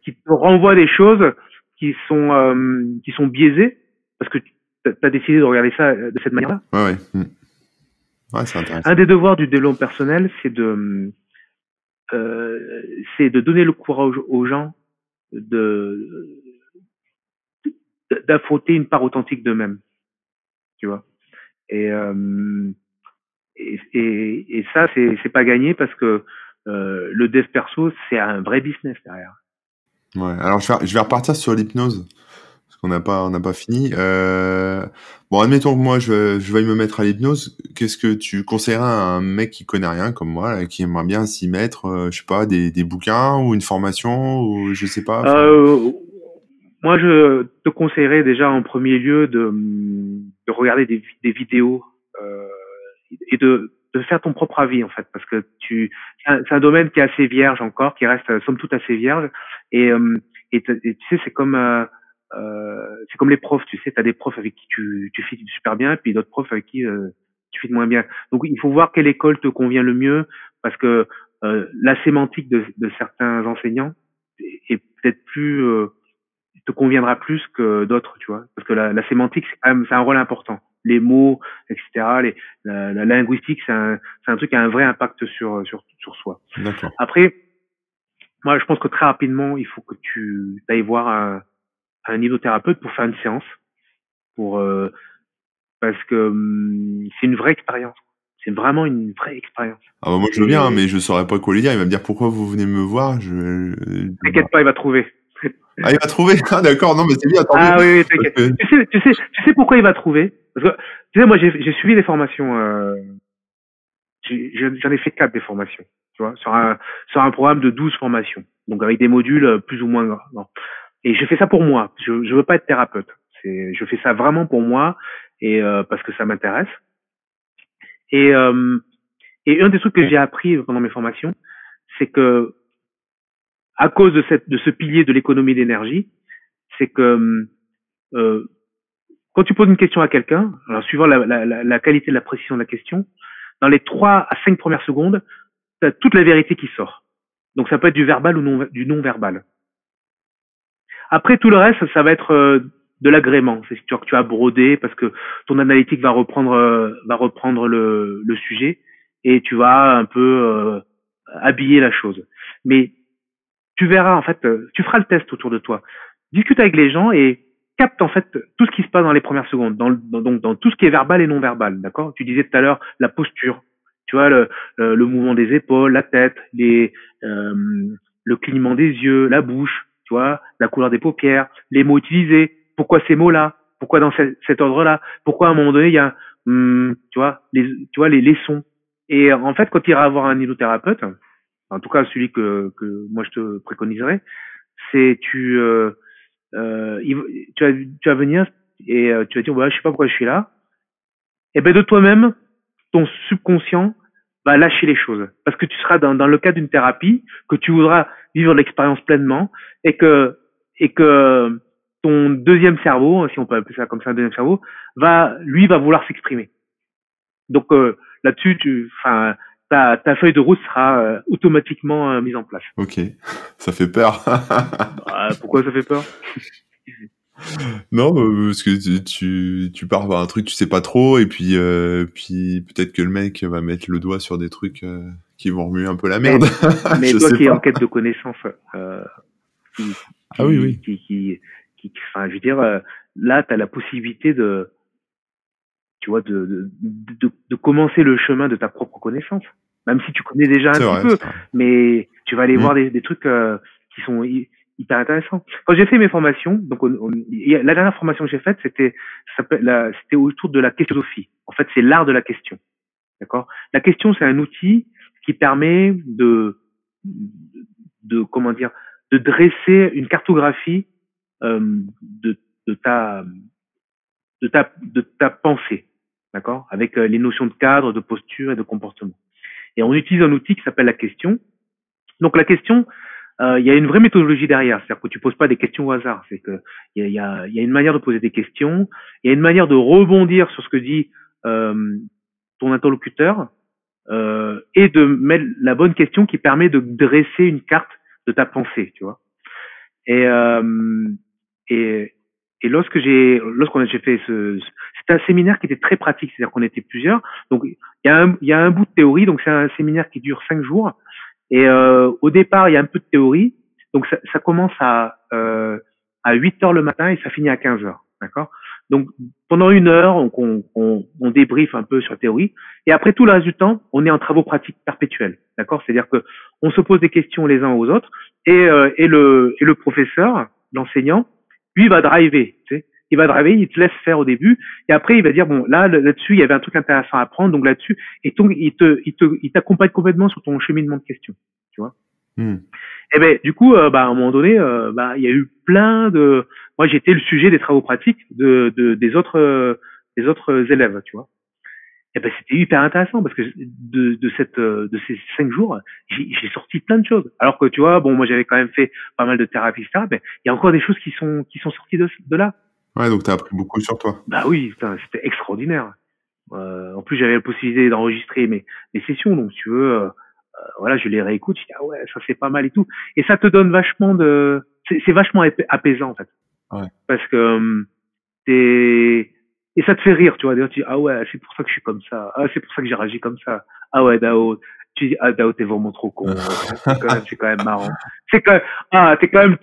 qui te renvoie des choses qui sont euh, qui sont biaisés parce que tu as décidé de regarder ça euh, de cette manière-là. Ouais, ouais. Hmm. ouais c'est intéressant. Un des devoirs du développement personnel, c'est de euh, c'est de donner le courage aux gens de d'affronter une part authentique d'eux-mêmes, tu vois? Et, euh, et, et, et ça, c'est c'est pas gagné parce que euh, le dev perso, c'est un vrai business derrière. Alors je vais, repartir sur l'hypnose parce qu'on n'a pas on n'a pas fini. Euh... Bon, admettons que moi je je vais me mettre à l'hypnose. Qu'est-ce que tu conseillerais à un mec qui connaît rien comme moi, qui aimerait bien s'y mettre euh, Je sais pas, des, des bouquins ou une formation ou je sais pas. Euh, moi, je te conseillerais déjà en premier lieu de, de regarder des, vidéos euh, et de de faire ton propre avis en fait parce que tu c'est un, domaine qui est assez vierge encore qui reste somme toute assez vierge et euh, et, tu sais c'est comme euh, euh, c'est comme les profs tu sais tu as des profs avec qui tu tu fites super bien et puis d'autres profs avec qui euh, tu fites moins bien donc il faut voir quelle école te convient le mieux parce que la sémantique de, de certains enseignants est peut-être plus te conviendra plus que d'autres tu vois parce que la, la sémantique c'est c'est un rôle important les mots, etc. Les, la, la, linguistique, c'est un, un, truc qui a un vrai impact sur, sur, sur soi. Après, moi, je pense que très rapidement, il faut que tu ailles voir un, un pour faire une séance, pour euh, parce que hum, c'est une vraie expérience. C'est vraiment une vraie expérience. Ah bah moi je veux bien, hein, mais je saurais pas quoi lui dire. Il va me dire pourquoi vous venez me voir? Je... T'inquiète pas, il va trouver. Ah, il va trouver? Ah, d'accord. Non, mais c'est bien. Ah oui, oui t'inquiète. Tu, sais, tu, sais, tu sais pourquoi il va trouver? Parce que, tu sais, moi, j'ai suivi des formations. Euh, J'en ai, fait quatre des formations. Tu vois, sur un, sur un programme de 12 formations. Donc, avec des modules euh, plus ou moins grands. Et je fais ça pour moi. Je, je veux pas être thérapeute. C'est, je fais ça vraiment pour moi et euh, parce que ça m'intéresse. Et, euh, et un des trucs que j'ai appris pendant mes formations, c'est que à cause de, cette, de ce pilier de l'économie d'énergie, c'est que euh, quand tu poses une question à quelqu'un, alors suivant la, la, la, qualité de la précision de la question, dans les trois à cinq premières secondes, toute la vérité qui sort. Donc ça peut être du verbal ou non, du non verbal. Après tout le reste, ça va être euh, de l'agrément. C'est que tu as brodé parce que ton analytique va reprendre euh, va reprendre le, sujet et tu vas un peu euh, habiller la chose. Mais tu verras en fait, tu feras le test autour de toi. Discute avec les gens et capte en fait tout ce qui se passe dans les premières secondes, dans, dans tout ce qui est verbal et non verbal, d'accord? Tu disais tout à l'heure la posture, tu vois le, le, mouvement des épaules, la tête, les, euh, le clignement des yeux, la bouche, tu vois, la couleur des paupières, les mots utilisés, pourquoi ces mots-là, pourquoi dans cet ordre-là, pourquoi à un moment donné il y a, hum, tu vois, les, tu vois les, les sons. Et en fait, quand tu iras voir un hypnothérapeute, en tout cas celui que, que moi je te préconiserais, c'est tu euh, euh, tu vas tu vas venir et euh, tu vas dire ouais je sais pas pourquoi je suis là. Et ben de toi-même, ton subconscient va lâcher les choses parce que tu seras dans, dans le cadre d'une thérapie que tu voudras vivre l'expérience pleinement et que et que ton deuxième cerveau, si on peut appeler ça comme ça un deuxième cerveau, va lui va vouloir s'exprimer. Donc euh, là-dessus, tu, enfin, ta, ta feuille de route sera euh, automatiquement euh, mise en place. Ok, ça fait peur. Bah, pourquoi ça fait peur? Non, bah, parce que tu, tu pars par un truc tu sais pas trop et puis euh, puis peut-être que le mec va mettre le doigt sur des trucs qui vont remuer un peu la merde. Mais, toi qui es en quête de connaissances, qui, ah oui oui, qui, qui, qui, enfin, je veux dire, là, tu as la possibilité de tu vois, de, de, de, commencer le chemin de ta propre connaissance. Même si tu connais déjà un petit peu, mais tu vas aller mm. voir des, des trucs euh, qui sont hyper intéressants. Quand j'ai fait mes formations, donc la dernière formation que j'ai faite, c'était c'était autour de la questionophie. En fait, c'est l'art de la question. D'accord? La question, c'est un outil qui permet de, de comment dire, de dresser une cartographie euh, de, de ta de ta de ta pensée d'accord, avec euh, les notions de cadre, de posture et de comportement. Et on utilise un outil qui s'appelle la question. Donc la question, il y a une vraie méthodologie derrière, c'est-à-dire que tu poses pas des questions au hasard, c'est que il y a, y a, une manière de poser des questions, il y a une manière de rebondir sur ce que dit euh, ton interlocuteur euh, et de mettre la bonne question qui permet de dresser une carte de ta pensée, tu vois. Et, euh, et, et lorsque j'ai, lorsqu'on a fait ce, c'était un séminaire qui était très pratique, c'est-à-dire qu'on était plusieurs. Donc il y a un, il y a un bout de théorie, donc c'est un séminaire qui dure cinq jours. Et euh, au départ, il y a un peu de théorie, donc ça, ça commence à euh, à 8 heures le matin et ça finit à 15 heures, d'accord? Donc pendant une heure, on, on, on, on débriefe un peu sur la théorie, et après tout le reste du temps, on est en travaux pratiques perpétuels, d'accord? C'est-à-dire que on se pose des questions les uns aux autres, et, euh, et le et le professeur, l'enseignant lui, va driver, tu sais. Il va driver, il te laisse faire au début, et après, il va dire, bon, là, là-dessus, il y avait un truc intéressant à apprendre, donc là-dessus, et donc, il te, il te, il t'accompagne complètement sur ton cheminement de questions, tu vois. Hmm. Et eh ben, du coup, euh, bah, à un moment donné, euh, bah, il y a eu plein de, moi, j'étais le sujet des travaux pratiques de, de des autres, euh, des autres élèves, tu vois. Et eh ben c'était hyper intéressant parce que de, de cette de ces cinq jours, j'ai sorti plein de choses. Alors que tu vois, bon, moi j'avais quand même fait pas mal de thérapie, etc. Mais il y a encore des choses qui sont qui sont sorties de, de là. Ouais, donc t'as appris beaucoup sur toi. Bah oui, c'était extraordinaire. Euh, en plus, j'avais la possibilité d'enregistrer mes mes sessions, donc tu veux, euh, euh, voilà, je les réécoute. Je dis ah ouais, ça c'est pas mal et tout. Et ça te donne vachement de, c'est vachement apaisant en fait. Ouais. Parce que euh, t'es et ça te fait rire, tu vois. Tu dis, ah ouais, c'est pour ça que je suis comme ça. Ah, c'est pour ça que j'ai réagi comme ça. Ah ouais, Dao. Tu dis, ah, Dao, t'es vraiment trop con. c'est quand même, c'est quand même marrant. C'est quand même, ah, t'es quand même,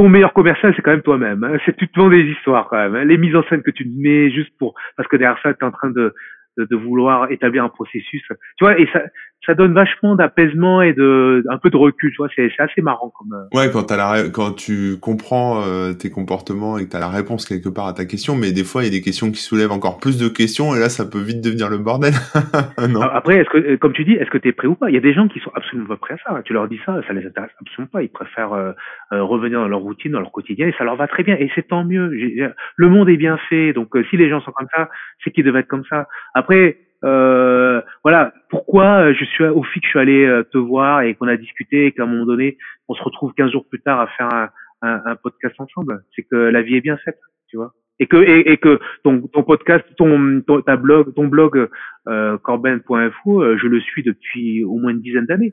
ton meilleur commercial, c'est quand même toi-même. Hein. C'est tu te vends des histoires quand même. Hein. Les mises en scène que tu mets juste pour, parce que derrière ça, t'es en train de, de, vouloir établir un processus. Tu vois, et ça, ça donne vachement d'apaisement et de un peu de recul. Tu vois, c'est assez marrant comme. Euh. Ouais, quand as la quand tu comprends euh, tes comportements et que t'as la réponse quelque part à ta question, mais des fois il y a des questions qui soulèvent encore plus de questions et là ça peut vite devenir le bordel. non? Après, est-ce que, euh, comme tu dis, est-ce que t'es prêt ou pas? Il y a des gens qui sont absolument pas prêts à ça. Tu leur dis ça, ça les intéresse absolument pas. Ils préfèrent revenir dans leur routine, dans leur quotidien et ça leur va très bien. Et c'est tant mieux. Le monde est bien fait, donc si les gens sont comme ça, c'est qu'ils devaient être comme ça. Après euh, voilà, pourquoi euh, je suis au FIC, je suis allé euh, te voir et qu'on a discuté et qu'à un moment donné, on se retrouve 15 jours plus tard à faire un, un, un podcast ensemble. C'est que la vie est bien faite, tu vois. Et que et, et que ton, ton podcast, ton, ton ta blog, ton blog euh, corben.info, euh, je le suis depuis au moins une dizaine d'années.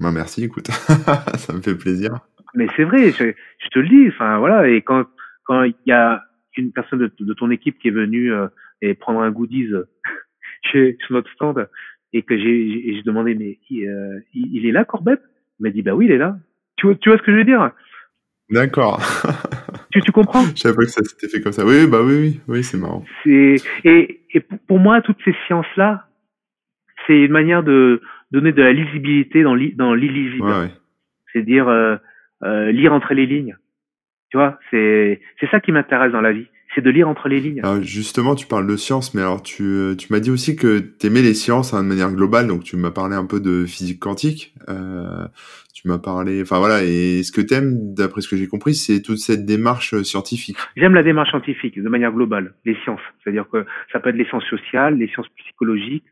Bah merci, écoute, ça me fait plaisir. Mais c'est vrai, je, je, te le dis. Enfin voilà, et quand quand il y a une personne de, de ton équipe qui est venue euh, et prendre un goodies chez sur notre stand et que j'ai j'ai demandé mais euh, il, il, est là Corbett? Il m'a dit bah oui il est là. Tu vois tu vois ce que je veux dire? D'accord. tu, tu comprends? Je savais pas que ça s'était fait comme ça. Oui bah oui oui oui c'est marrant. C'est et et pour moi toutes ces sciences là c'est une manière de donner de la lisibilité dans dans l'illisible. Ouais, ouais. C'est dire euh, euh, lire entre les lignes. Tu vois, c'est c'est ça qui m'intéresse dans la vie, c'est de lire entre les lignes. Alors justement, tu parles de sciences, mais alors tu tu m'as dit aussi que tu aimais les sciences hein, de manière globale, donc tu m'as parlé un peu de physique quantique. Euh, tu m'as parlé, enfin voilà, et ce que t'aimes, d'après ce que j'ai compris, c'est toute cette démarche scientifique. J'aime la démarche scientifique de manière globale, les sciences, c'est-à-dire que ça peut être les sciences sociales, les sciences psychologiques,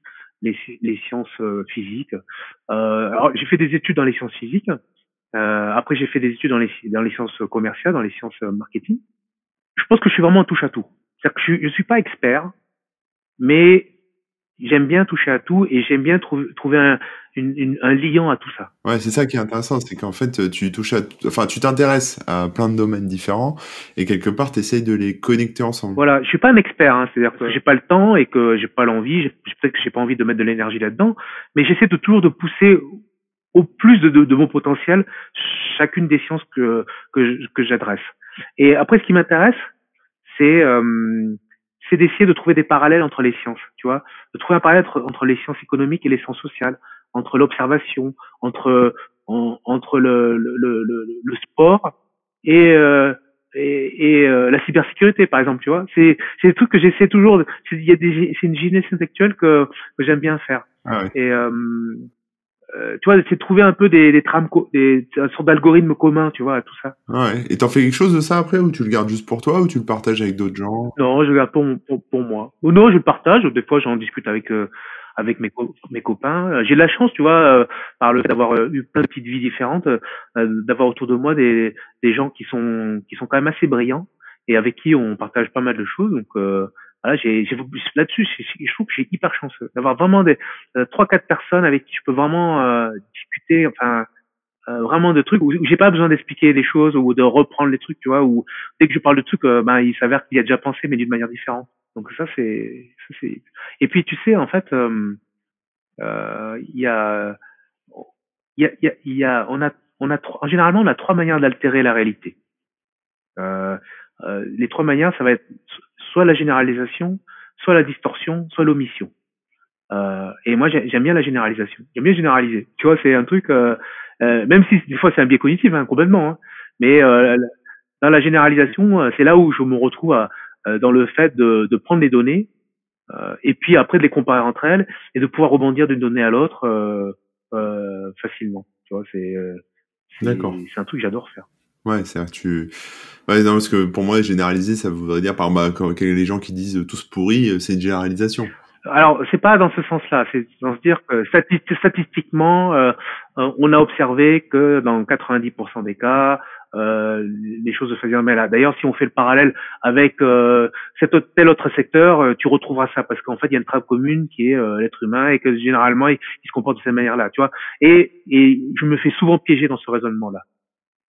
les, les sciences euh, physiques. Euh, alors j'ai fait des études dans les sciences physiques. Euh, après, j'ai fait des études dans les, dans les sciences commerciales, dans les sciences euh, marketing. Je pense que je suis vraiment un touche à tout. C'est-à-dire que je, je suis pas expert, mais j'aime bien toucher à tout et j'aime bien trouver, trouver un, une, une, un liant à tout ça. Ouais, c'est ça qui est intéressant, c'est qu'en fait, tu touches à, enfin, tu t'intéresses à plein de domaines différents et quelque part, tu essayes de les connecter ensemble. Voilà, je suis pas un expert, hein, c'est-à-dire que j'ai pas le temps et que j'ai pas l'envie, peut-être que j'ai pas envie de mettre de l'énergie là-dedans, mais j'essaie de toujours de pousser au plus de, de, de, mon potentiel chacune des sciences que que, que j'adresse. Et après, ce qui m'intéresse, c'est euh, c'est d'essayer de trouver des parallèles entre les sciences, tu vois, de trouver un parallèle entre, entre les sciences économiques et les sciences sociales, entre l'observation, entre en, entre le, le, le, le, sport et euh, et, et euh, la cybersécurité par exemple tu vois. C'est c'est des trucs que j'essaie toujours il y a des c'est une gymnastique intellectuelle que que j'aime bien faire. Ah ouais. et euh, euh, tu vois, c'est de trouver un peu des, des trames, des, des sortes d'algorithmes communs, tu vois, tout ça. Ouais. Et t'en fais quelque chose de ça après, ou tu le gardes juste pour toi, ou tu le partages avec d'autres gens? Non, je le garde pour, pour, pour, moi. Ou non, je le partage. Des fois, j'en discute avec euh, avec mes, co mes copains. J'ai de la chance, tu vois, euh, par le fait d'avoir euh, eu plein de petites vies différentes, euh, d'avoir autour de moi des, des gens qui sont qui sont quand même assez brillants et avec qui on partage pas mal de choses. Donc voilà, j'ai, là-dessus, je trouve que j'ai hyper chanceux d'avoir vraiment des trois quatre personnes avec qui je peux vraiment euh, discuter, enfin euh, vraiment de trucs où, où j'ai pas besoin d'expliquer les choses ou de reprendre les trucs, tu vois, où dès que je parle de trucs, euh, ben il s'avère qu'il y a déjà pensé mais d'une manière différente. Donc ça c'est, c'est. Et puis tu sais en fait, il y a, il y a, il y a, y a, on a, on a, en généralement on a trois manières d'altérer la réalité. Euh, les trois manières, ça va être soit la généralisation, soit la distorsion, soit l'omission. Euh, et moi, j'aime bien la généralisation. J'aime bien généraliser. Tu vois, c'est un truc, euh, euh, même si des fois c'est un biais cognitif, hein, complètement. Hein, mais euh, dans la généralisation, euh, c'est là où je me retrouve à, euh, dans le fait de, de prendre les données et puis après de les comparer entre elles et de pouvoir rebondir d'une donnée à l'autre facilement. Tu vois, c'est. C'est un truc que j'adore faire. Ouais, c'est vrai. Tu, ouais, non, parce que pour moi, généraliser, ça voudrait dire, par bah, quand les gens qui disent tous pourris, c'est une généralisation. Alors, c'est pas dans ce sens-là. C'est dans se dire que statistiquement, euh, on a observé que dans 90% des cas, euh, les choses se faisaient mal. D'ailleurs, si on fait le parallèle avec euh, cet autre, tel autre secteur, euh, tu retrouveras ça parce qu'en fait, il y a une trame commune qui est euh, l'être humain et que généralement, il, il, se comporte de cette manière-là, tu vois. Et, et je me fais souvent piéger dans ce raisonnement-là.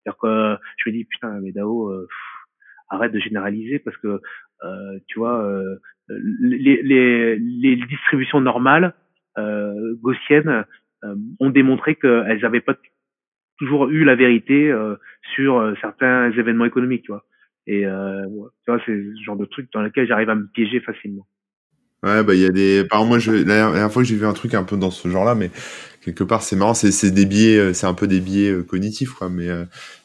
C'est-à-dire que je me dis putain, mais Dao, euh, arrête de généraliser parce que euh, tu vois euh, les, les, les, distributions normales euh, gaussiennes euh, ont démontré qu'elles n'avaient pas toujours eu la vérité euh, sur euh, certains événements économiques, tu vois. Et ouais, tu vois, c'est ce genre de truc dans lequel j'arrive à me piéger facilement. Ouais, bah il y a des. Par exemple, moi, je... la dernière fois que j'ai vu un truc un peu dans ce genre-là, mais quelque part, c'est marrant, c'est des biais, c'est un peu des biais cognitifs, quoi. Mais euh,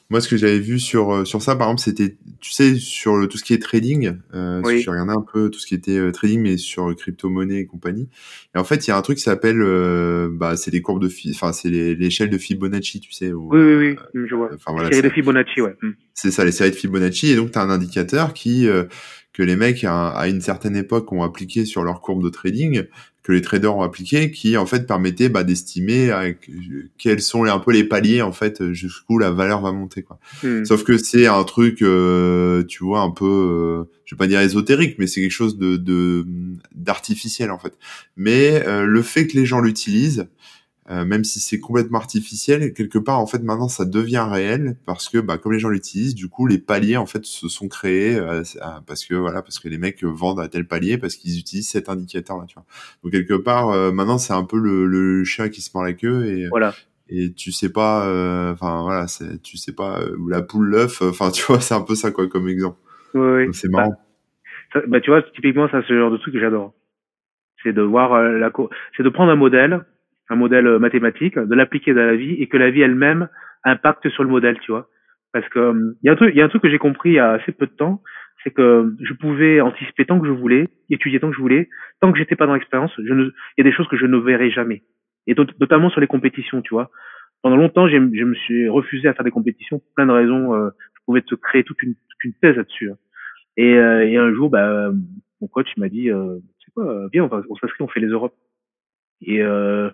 moi, ce que j'avais vu sur euh, sur ça, par exemple, c'était, tu sais, sur le, tout ce qui est trading. Euh, oui. J'ai regardé un peu tout ce qui était euh, trading, mais sur crypto-monnaie et compagnie. Et en fait, il y a un truc qui s'appelle, euh, bah, c'est les courbes de, enfin, c'est l'échelle de Fibonacci, tu sais. Où, oui, oui, oui, je vois. Enfin, voilà, les séries de Fibonacci, ouais. C'est ça, les séries de Fibonacci. Et donc, tu as un indicateur qui que les mecs à, à, une certaine époque ont appliqué sur leur courbe de trading que les traders ont appliqué, qui en fait permettait bah, d'estimer quels sont un peu les paliers en fait jusqu'où la valeur va monter quoi. Hmm. Sauf que c'est un truc, tu vois, un peu, je vais pas dire ésotérique, mais c'est quelque chose de d'artificiel en fait. Mais le fait que les gens l'utilisent euh, même si c'est complètement artificiel, quelque part en fait maintenant ça devient réel parce que bah, comme les gens l'utilisent, du coup les paliers en fait se sont créés euh, parce que voilà parce que les mecs vendent à tel palier parce qu'ils utilisent cet indicateur là, tu vois. Donc quelque part euh, maintenant c'est un peu le, le, chat qui se mord la queue et voilà. Et tu sais pas, enfin voilà, tu sais pas où la poule l'œuf, enfin tu vois c'est un peu ça quoi comme exemple. Oui, oui. C'est marrant. Bah, bah, tu vois typiquement ça c'est le genre de truc que j'adore. C'est de voir la c'est de prendre un modèle un modèle euh, mathématique, de l'appliquer dans la vie et que la vie elle-même impacte sur le modèle, tu vois. Parce que euh, il y a un truc, il y a un truc que j'ai compris il y a assez peu de temps, c'est que je pouvais anticiper tant que je voulais, étudier tant que je voulais, tant que j'étais pas dans l'expérience, il y a des choses que je ne verrai jamais. Et notamment sur les compétitions, tu vois. Pendant longtemps, je me suis refusé à faire des compétitions pour plein de raisons. Euh, je pouvais te créer toute une, toute une thèse là-dessus. Hein. Et, et, un jour, bah, mon coach m'a dit, euh, c'est quoi, viens, on, on s'inscrit, on fait les Europes. Et, euh,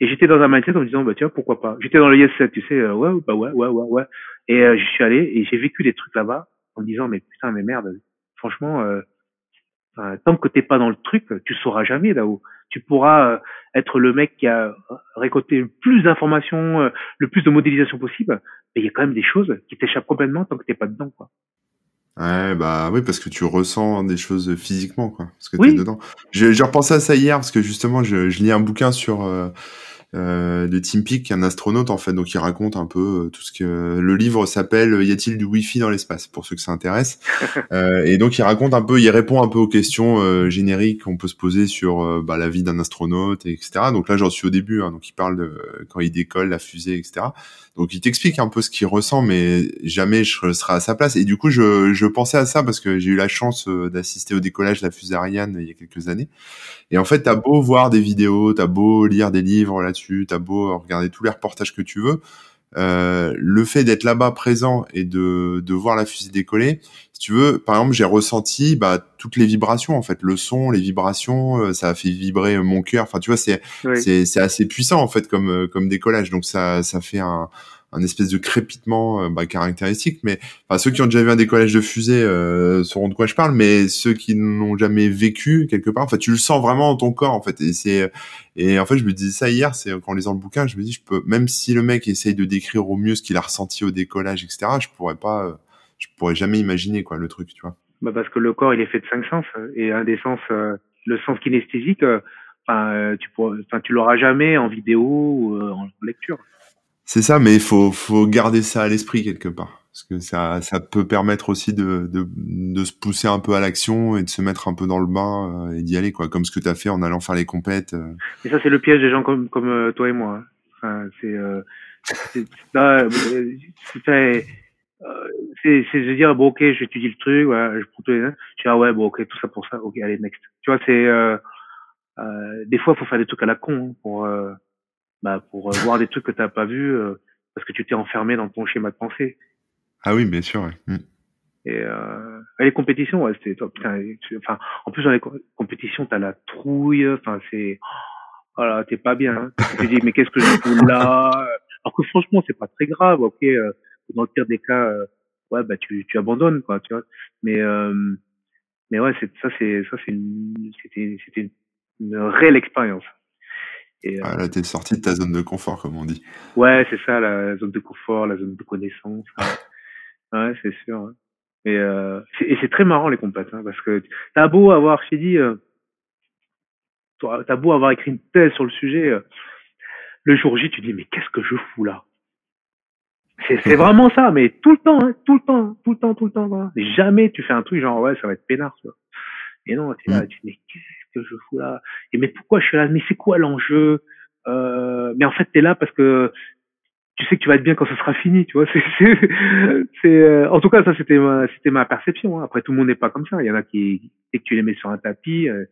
et j'étais dans un mindset en me disant, bah tiens, pourquoi pas. J'étais dans le yes 7, tu sais, euh, ouais, bah ouais, ouais, ouais, ouais. Et euh, j'y suis allé et j'ai vécu des trucs là-bas en me disant, mais putain, mais merde, franchement, euh, tant que t'es pas dans le truc, tu sauras jamais là-haut. Tu pourras euh, être le mec qui a récolté le plus d'informations, le plus de modélisation possible, mais il y a quand même des choses qui t'échappent complètement tant que t'es pas dedans, quoi. Ouais, bah oui, parce que tu ressens des choses physiquement, quoi. Parce que t'es dedans. J'ai repensé à ça hier, parce que justement, je, je lis un bouquin sur euh, euh, de Tim Peake, qui est un astronaute en fait, donc il raconte un peu euh, tout ce que le livre s'appelle Y a-t-il du Wi-Fi dans l'espace? Pour ceux que ça intéresse. euh, et donc il raconte un peu, il répond un peu aux questions euh, génériques qu'on peut se poser sur euh, bah, la vie d'un astronaute, etc. Donc là j'en suis au début, hein, donc il parle de quand il décolle la fusée, etc. Donc il t'explique un peu ce qu'il ressent, mais jamais je serai à sa place. Et du coup, je, je pensais à ça parce que j'ai eu la chance euh, d'assister au décollage de la fusée Ariane il y a quelques années. Et en fait, t'as beau voir des vidéos, t'as beau lire des livres là-dessus, t'as beau regarder tous les reportages que tu veux, euh, le fait d'être là-bas présent et de, de voir la fusée décoller, si tu veux, par exemple, j'ai ressenti bah, toutes les vibrations en fait, le son, les vibrations, euh, ça a fait vibrer mon cœur. Enfin, tu vois, c'est c'est c'est assez puissant en fait comme euh, comme décollage, donc ça ça fait un un espèce de crépitement euh, bah, caractéristique. Mais enfin, ceux qui ont déjà vu un décollage de fusée euh, sauront de quoi je parle, mais ceux qui n'ont jamais vécu quelque part, enfin, tu le sens vraiment dans ton corps en fait. Et c'est et en fait, je me disais ça hier, c'est quand lisant le bouquin, je me dis, je peux même si le mec essaye de décrire au mieux ce qu'il a ressenti au décollage, etc. Je pourrais pas, euh, je pourrais jamais imaginer quoi le truc, tu vois. Bah parce que le corps, il est fait de cinq sens et un des sens, le sens kinesthésique. Enfin, tu pourras, tu l'auras jamais en vidéo ou en lecture. C'est ça, mais il faut, faut garder ça à l'esprit quelque part. Parce que ça, ça peut permettre aussi de, de, de se pousser un peu à l'action et de se mettre un peu dans le bain euh, et d'y aller, quoi. Comme ce que tu as fait en allant faire les compètes. Euh. Et ça, c'est le piège des gens comme, comme euh, toi et moi. Hein. Enfin, c'est, euh, c'est, c'est, c'est de dire bon ok j'étudie le truc voilà, je prends les je dis ah ouais bon ok tout ça pour ça ok allez next tu vois c'est euh, euh, des fois il faut faire des trucs à la con hein, pour euh, bah, pour euh, voir des trucs que tu n'as pas vus euh, parce que tu t'es enfermé dans ton schéma de pensée. Ah oui, bien sûr. Mm. Et euh, les compétitions, ouais, c'était enfin, en plus dans les compétitions, t'as la trouille, enfin c'est, voilà, t'es pas bien. Hein. Tu te dis mais qu'est-ce que je fous là? Alors que franchement, c'est pas très grave, ok. Euh, dans le pire des cas, euh, ouais, bah tu, tu abandonnes quoi, tu vois. Mais euh, mais ouais, c'est ça, c'est ça, c'est c'était c'était une réelle expérience. Et, euh, ah, là, t'es sorti de ta zone de confort, comme on dit. Ouais, c'est ça, la zone de confort, la zone de connaissance. ouais, c'est sûr. Hein. Et, euh, et c'est très marrant les compètes, hein, parce que t'as beau avoir, je dit, euh, t'as beau avoir écrit une thèse sur le sujet, euh, le jour J, tu dis mais qu'est-ce que je fous là? C'est vraiment ça, mais tout le temps, hein, tout le temps, tout le temps, tout le temps. Hein. jamais tu fais un truc genre ouais, ça va être peinard. Tu vois. Et non, tu là, mm. tu dis mais qu'est-ce que je fous là Et mais pourquoi je suis là? Mais c'est quoi l'enjeu? Euh, Mais en fait, t'es là parce que tu sais que tu vas être bien quand ce sera fini, tu vois. C'est, euh, en tout cas, ça c'était ma, c'était ma perception. Hein. Après, tout le monde n'est pas comme ça. Il y en a qui, dès que tu les mets sur un tapis, euh,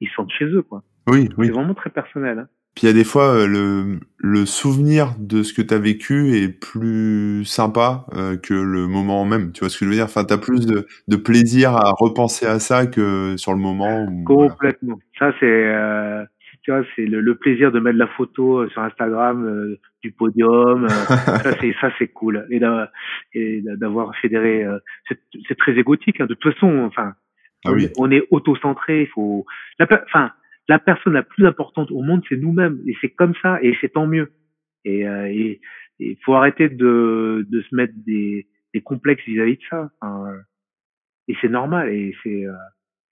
ils sentent chez eux, quoi. Oui, oui. C'est vraiment très personnel. Hein. Puis il y a des fois, euh, le, le souvenir de ce que tu as vécu est plus sympa euh, que le moment même. Tu vois ce que je veux dire? Enfin, tu as plus de, de, plaisir à repenser à ça que sur le moment. Complètement. Ça, c'est... Euh, tu vois, c'est le, le, plaisir de mettre la photo euh, sur Instagram euh, du podium. Euh, ça, c'est ça, c'est cool. Et d'avoir fédéré, c'est très égotique. Hein. De toute façon, enfin, ah on, est auto-centré. Il faut, enfin, la personne la plus importante au monde, c'est nous-mêmes. Et c'est comme ça, et c'est tant mieux. Et il faut arrêter de, de se mettre des, des complexes vis-à-vis de ça. Enfin, et c'est normal. Et c'est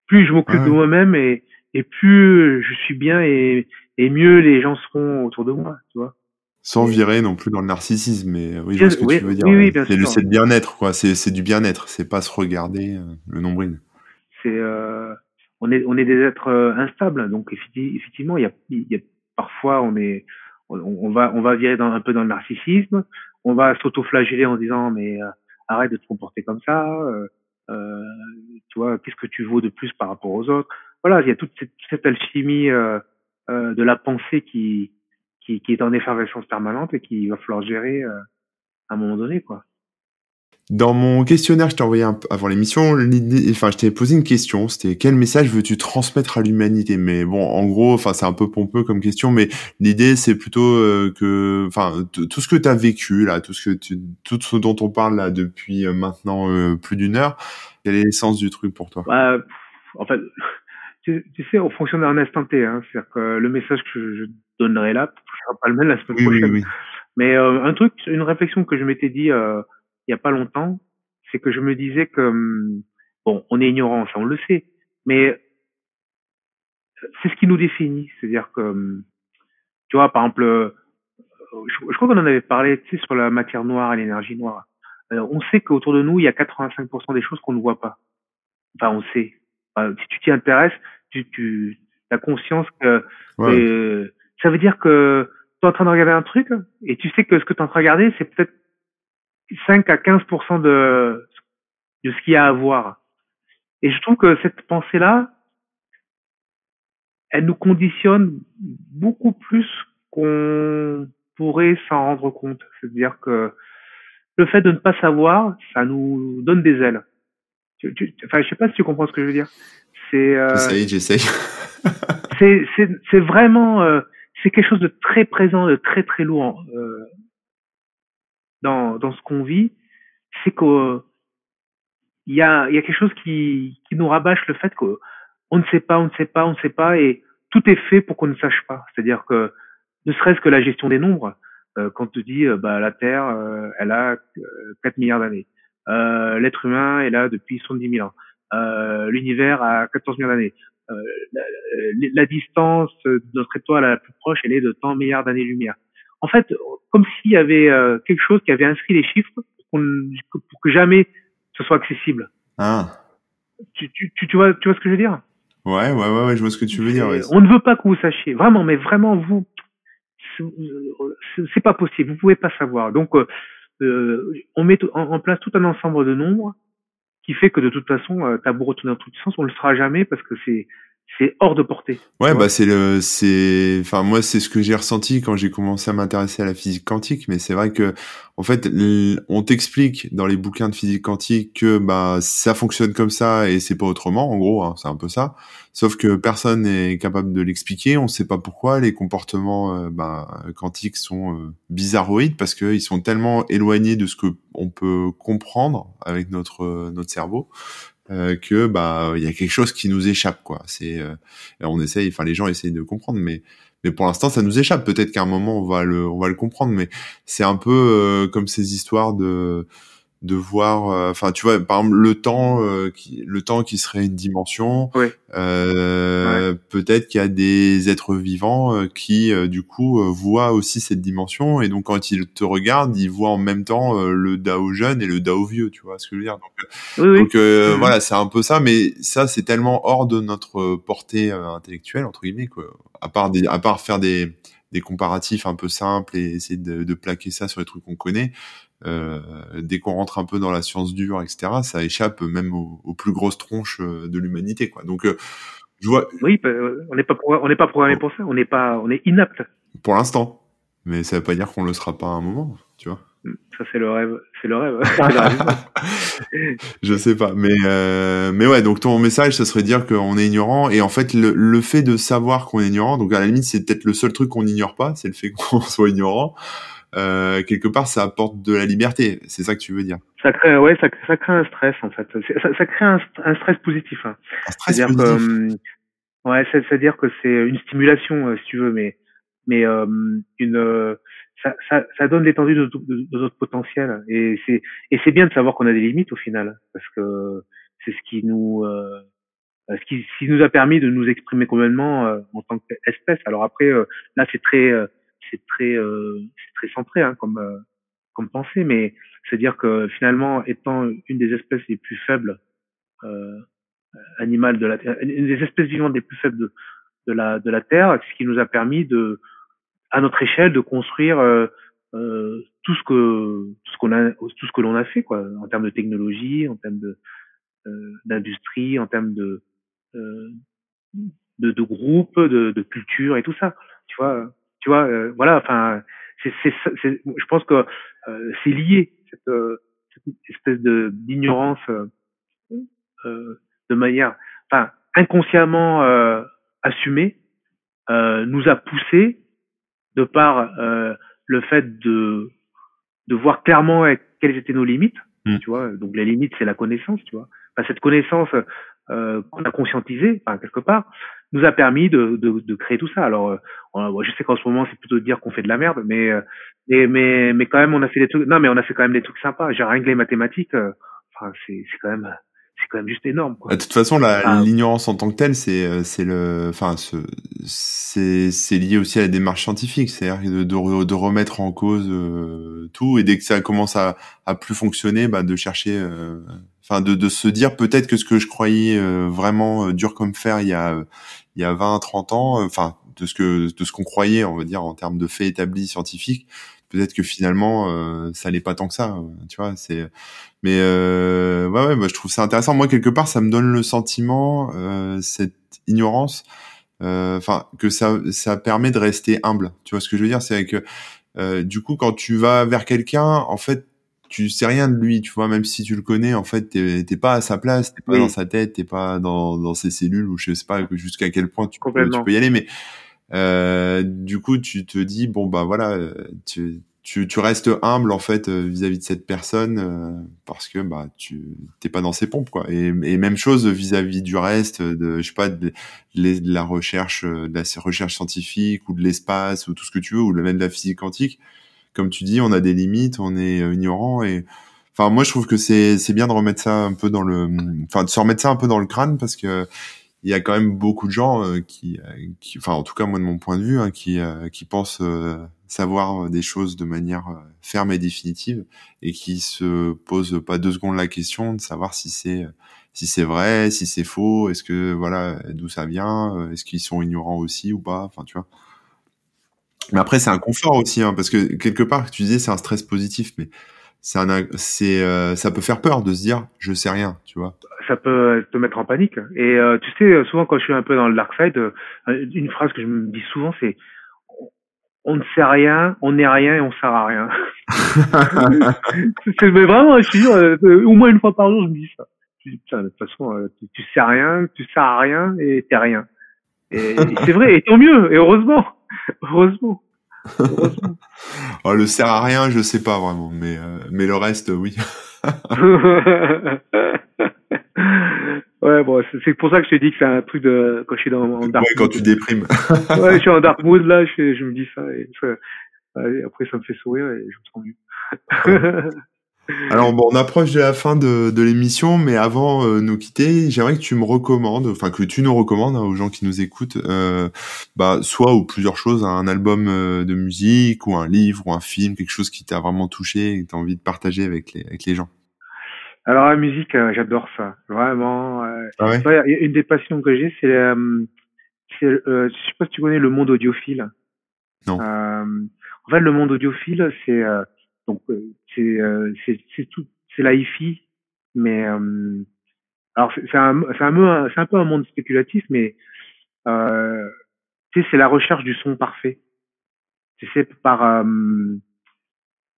plus je m'occupe de moi-même et et plus je suis bien et, et mieux les gens seront autour de moi, tu vois. Sans virer non plus dans le narcissisme, mais oui, je vois ce que tu veux dire. Oui, c'est le, bien-être, quoi. C'est du bien-être, c'est pas se regarder euh, le nombril. C'est, euh, on est, on est des êtres euh, instables, donc effectivement, il y a, y a parfois on est, on, va, on va virer dans, un peu dans le narcissisme, on va s'auto-flageller en disant mais euh, arrête de te comporter comme ça, euh, tu vois, qu'est-ce que tu vaux de plus par rapport aux autres? Voilà, il y a toute cette, cette alchimie euh, euh, de la pensée qui, qui, qui, est en effervescence permanente et qu'il va falloir gérer euh, à un moment donné, quoi. Dans mon questionnaire que je t'ai envoyé avant l'émission, enfin, je t'ai posé une question. C'était quel message veux-tu transmettre à l'humanité? Mais bon, en gros, enfin, c'est un peu pompeux comme question, mais l'idée, c'est plutôt euh, que, enfin, tout ce que tu as vécu là, tout ce que tu, tout ce dont on parle là depuis euh, maintenant euh, plus d'une heure, quel est l'essence du truc pour toi? Bah, En fait, tu, tu, sais, on fonctionne à un instant T. Hein, C'est-à-dire que le message que je donnerai là ne sera pas le même la semaine prochaine. Mais un truc, une réflexion que je m'étais dit euh, il y a pas longtemps, c'est que je me disais que hum, bon, on est ignorant, ça on le sait, mais c'est ce qui nous définit. C'est-à-dire que hum, tu vois, par exemple, euh, je, crois qu'on en avait parlé, tu sais, sur la matière noire et l'énergie noire. Euh, on sait qu'autour de nous, il y a 85% des choses qu'on ne voit pas. Enfin, on sait si tu t'y intéresses, tu, tu as conscience que euh, ça veut dire que tu es en train de regarder un truc et tu sais que ce que tu es en train de regarder, c'est peut-être 5 à 15% de, de ce qu'il y a à voir. Et je trouve que cette pensée-là, elle nous conditionne beaucoup plus qu'on pourrait s'en rendre compte. C'est-à-dire que le fait de ne pas savoir, ça nous donne des ailes. Tu, tu, enfin, je sais pas si tu comprends ce que je veux dire. C'est. Euh, j'essaye, j'essaye. c'est, c'est, c'est vraiment, euh, c'est quelque chose de très présent, de très très lourd euh, dans dans ce qu'on vit. C'est qu'il y a il y a quelque chose qui qui nous rabâche le fait qu'on ne sait pas, on ne sait pas, on ne sait pas, et tout est fait pour qu'on ne sache pas. C'est-à-dire que ne serait-ce que la gestion des nombres, euh, quand on te dit bah la Terre, elle a 4 milliards d'années. Euh, l'être humain est là depuis 70 000 ans. Euh, l'univers a 14 milliards d'années. Euh, la, la, distance de notre étoile la plus proche, elle est de tant milliards d'années-lumière. En fait, comme s'il y avait quelque chose qui avait inscrit les chiffres pour, pour que jamais ce soit accessible. Ah. Tu, tu, tu, vois, tu vois ce que je veux dire? Ouais, ouais, ouais, je vois ce que tu veux dire. On ne veut pas que vous sachiez, vraiment, mais vraiment vous, c'est pas possible. Vous pouvez pas savoir. Donc, euh, on met en, place tout un ensemble de nombres qui fait que de toute façon, euh, t'as beau retourner dans tous les sens, on le sera jamais parce que c'est c'est hors de portée. Ouais, bah c'est le, c'est, enfin moi c'est ce que j'ai ressenti quand j'ai commencé à m'intéresser à la physique quantique, mais c'est vrai que en fait on t'explique dans les bouquins de physique quantique que bah ça fonctionne comme ça et c'est pas autrement, en gros, hein, c'est un peu ça. Sauf que personne n'est capable de l'expliquer, on sait pas pourquoi les comportements euh, bah, quantiques sont euh, bizarroïdes parce qu'ils sont tellement éloignés de ce que on peut comprendre avec notre euh, notre cerveau euh, que bah il y a quelque chose qui nous échappe quoi. C'est euh, on essaye, enfin les gens essayent de comprendre, mais mais pour l'instant ça nous échappe. Peut-être qu'à un moment on va le on va le comprendre, mais c'est un peu euh, comme ces histoires de de voir euh, enfin tu vois par exemple le temps euh, qui le temps qui serait une dimension euh, peut-être qu'il y a des êtres vivants euh, qui du coup voient aussi cette dimension et donc quand ils te regardent ils voient en même temps le Dao jeune et le Dao vieux tu vois ce que je veux dire? Donc, donc mhm. voilà c'est un peu ça mais ça c'est tellement hors de notre portée intellectuelle entre guillemets quoi. À part des, à part faire des des comparatifs un peu simples et essayer de, de plaquer ça sur les trucs qu'on connaît euh, dès qu'on rentre un peu dans la science dure, etc., ça échappe même aux, plus grosses tronches euh, de l'humanité, quoi. Donc, euh, je vois. Oui, on n'est pas on n'est pas programmé pour ça. On n'est pas, on est inapte. Pour l'instant, mais ça veut pas dire qu'on le sera pas à un moment, tu vois. Ça c'est le rêve, c'est le rêve. je sais pas, mais euh, mais ouais. Donc ton message, ça serait dire qu'on est ignorant et en fait le, le fait de savoir qu'on est ignorant, donc à la limite c'est peut-être le seul truc qu'on n'ignore pas, c'est le fait qu'on soit ignorant. Euh, quelque part, ça apporte de la liberté. C'est ça que tu veux dire? Ça crée, ouais, ça, ça crée un stress en fait. Ça, ça crée un, un, stress positif. Hein. Un stress positif. Que, hum, ouais, c'est-à-dire que c'est une stimulation, euh, si tu veux, mais mais euh, une ça, ça, ça, donne l'étendue de, de, de, notre potentiel et c'est et c'est bien de savoir qu'on a des limites au final parce que c'est ce qui nous euh, ce qui, ce qui nous a permis de nous exprimer complètement euh, en tant qu'espèce. Alors après euh, là c'est très euh, c'est très c'est très centré hein, comme comme pensée, mais c'est à dire que finalement étant une des espèces les plus faibles animales de la une des espèces vivantes les plus faibles de, de la de la Terre, ce qui nous a permis de à notre échelle de construire euh, euh, tout ce que tout ce qu'on a tout ce que l'on a fait quoi en termes de technologie en termes de euh, d'industrie en termes de, euh, de de groupe de, de culture et tout ça tu vois tu vois euh, voilà enfin c'est c'est je pense que c'est lié cette, cette, espèce de d'ignorance de manière enfin inconsciemment assumée nous a poussé de par euh, le fait de de voir clairement quelles étaient nos limites, mm. tu vois. Donc les limites, c'est la connaissance, tu vois. Enfin, cette connaissance euh, qu'on a conscientisée, enfin, quelque part, nous a permis de, de, de créer tout ça. Alors, euh, je sais qu'en ce moment, c'est plutôt de dire qu'on fait de la merde, mais, euh, mais mais mais quand même, on a fait des trucs. Non, mais on a fait quand même des trucs sympas. J'ai rien que les mathématiques. Euh, enfin, c'est c'est quand même c'est quand même juste énorme. Quoi. De toute façon, l'ignorance en tant que telle, c'est euh, c'est le, enfin, c'est c'est lié aussi à la démarche scientifique, c'est-à-dire de, de, de, remettre en cause euh, tout et dès que ça commence à à plus fonctionner, bah, de chercher, euh, enfin, de de se dire peut-être que ce que je croyais vraiment dur comme fer il y a il y a 20, 30 ans, enfin, de ce que de ce qu'on croyait, on va dire en termes de faits établis scientifiques, peut-être que finalement euh, ça n'est pas tant que ça tu vois c'est mais euh, ouais ouais bah, je trouve ça intéressant. Moi quelque part ça me donne le sentiment euh, cette ignorance euh, enfin que ça ça permet de rester humble. Tu vois ce que je veux dire? C'est que euh, du coup quand tu vas vers quelqu'un en fait tu sais rien de lui, tu vois, même si tu le connais, en fait, t'es pas à sa place, t'es pas dans sa tête, t'es pas dans, dans ses cellules, ou je sais pas jusqu'à quel point tu peux, tu peux y aller, mais euh, du coup, tu te dis bon bah voilà, tu, tu, tu restes humble en fait euh, vis-à-vis de cette personne euh, parce que bah tu t'es pas dans ses pompes quoi. Et, et même chose vis-à-vis du reste de je sais pas de, de, la recherche, de la recherche scientifique ou de l'espace ou tout ce que tu veux ou même de la physique quantique. Comme tu dis, on a des limites, on est ignorant et enfin moi je trouve que c'est c'est bien de remettre ça un peu dans le enfin de se remettre ça un peu dans le crâne parce que il y a quand même beaucoup de gens euh, qui, euh, qui, enfin en tout cas moi de mon point de vue, hein, qui, euh, qui pensent savoir des choses de manière ferme et définitive et qui se posent pas deux secondes la question de savoir si c'est si c'est vrai, si c'est faux, est-ce que voilà d'où ça vient, est-ce qu'ils sont ignorants aussi ou pas, enfin tu vois. Mais après c'est un confort aussi hein, parce que quelque part tu disais c'est un stress positif mais c'est un c'est ça peut faire peur de se dire je sais rien, tu vois ça peut te mettre en panique. Et euh, tu sais, souvent quand je suis un peu dans le dark side, euh, une phrase que je me dis souvent, c'est on ne sait rien, on n'est rien et on sert à rien. c'est mais vraiment, je suis euh, au moins une fois par jour, je me dis ça. Je dis, putain, de toute façon, tu, tu sais rien, tu sers à rien et t'es rien. Et, c'est vrai, et tant mieux, et heureusement, heureusement. heureusement. oh, le sert à rien, je sais pas vraiment, mais mais le reste, oui. Ouais, bon, c'est pour ça que je t'ai dit que c'est un truc de quand je suis dans en dark ouais, quand tu déprimes. ouais, je suis en dark mood là, je, je me dis ça et, après ça me fait sourire et je me sens mieux. Alors bon, on approche de la fin de, de l'émission, mais avant euh, nous quitter, j'aimerais que tu me recommandes, enfin que tu nous recommandes hein, aux gens qui nous écoutent, euh, bah soit ou plusieurs choses, un album euh, de musique ou un livre ou un film, quelque chose qui t'a vraiment touché et que t'as envie de partager avec les avec les gens. Alors la musique, euh, j'adore ça, vraiment. Euh, ah une des passions que j'ai, c'est, euh, euh, je sais pas si tu connais le monde audiophile. Non. en fait, le monde audiophile, c'est donc c'est c'est c'est tout, c'est la hi-fi, mais alors c'est un c'est un c'est un peu un monde spéculatif, mais tu sais, c'est la recherche du son parfait. Tu sais, par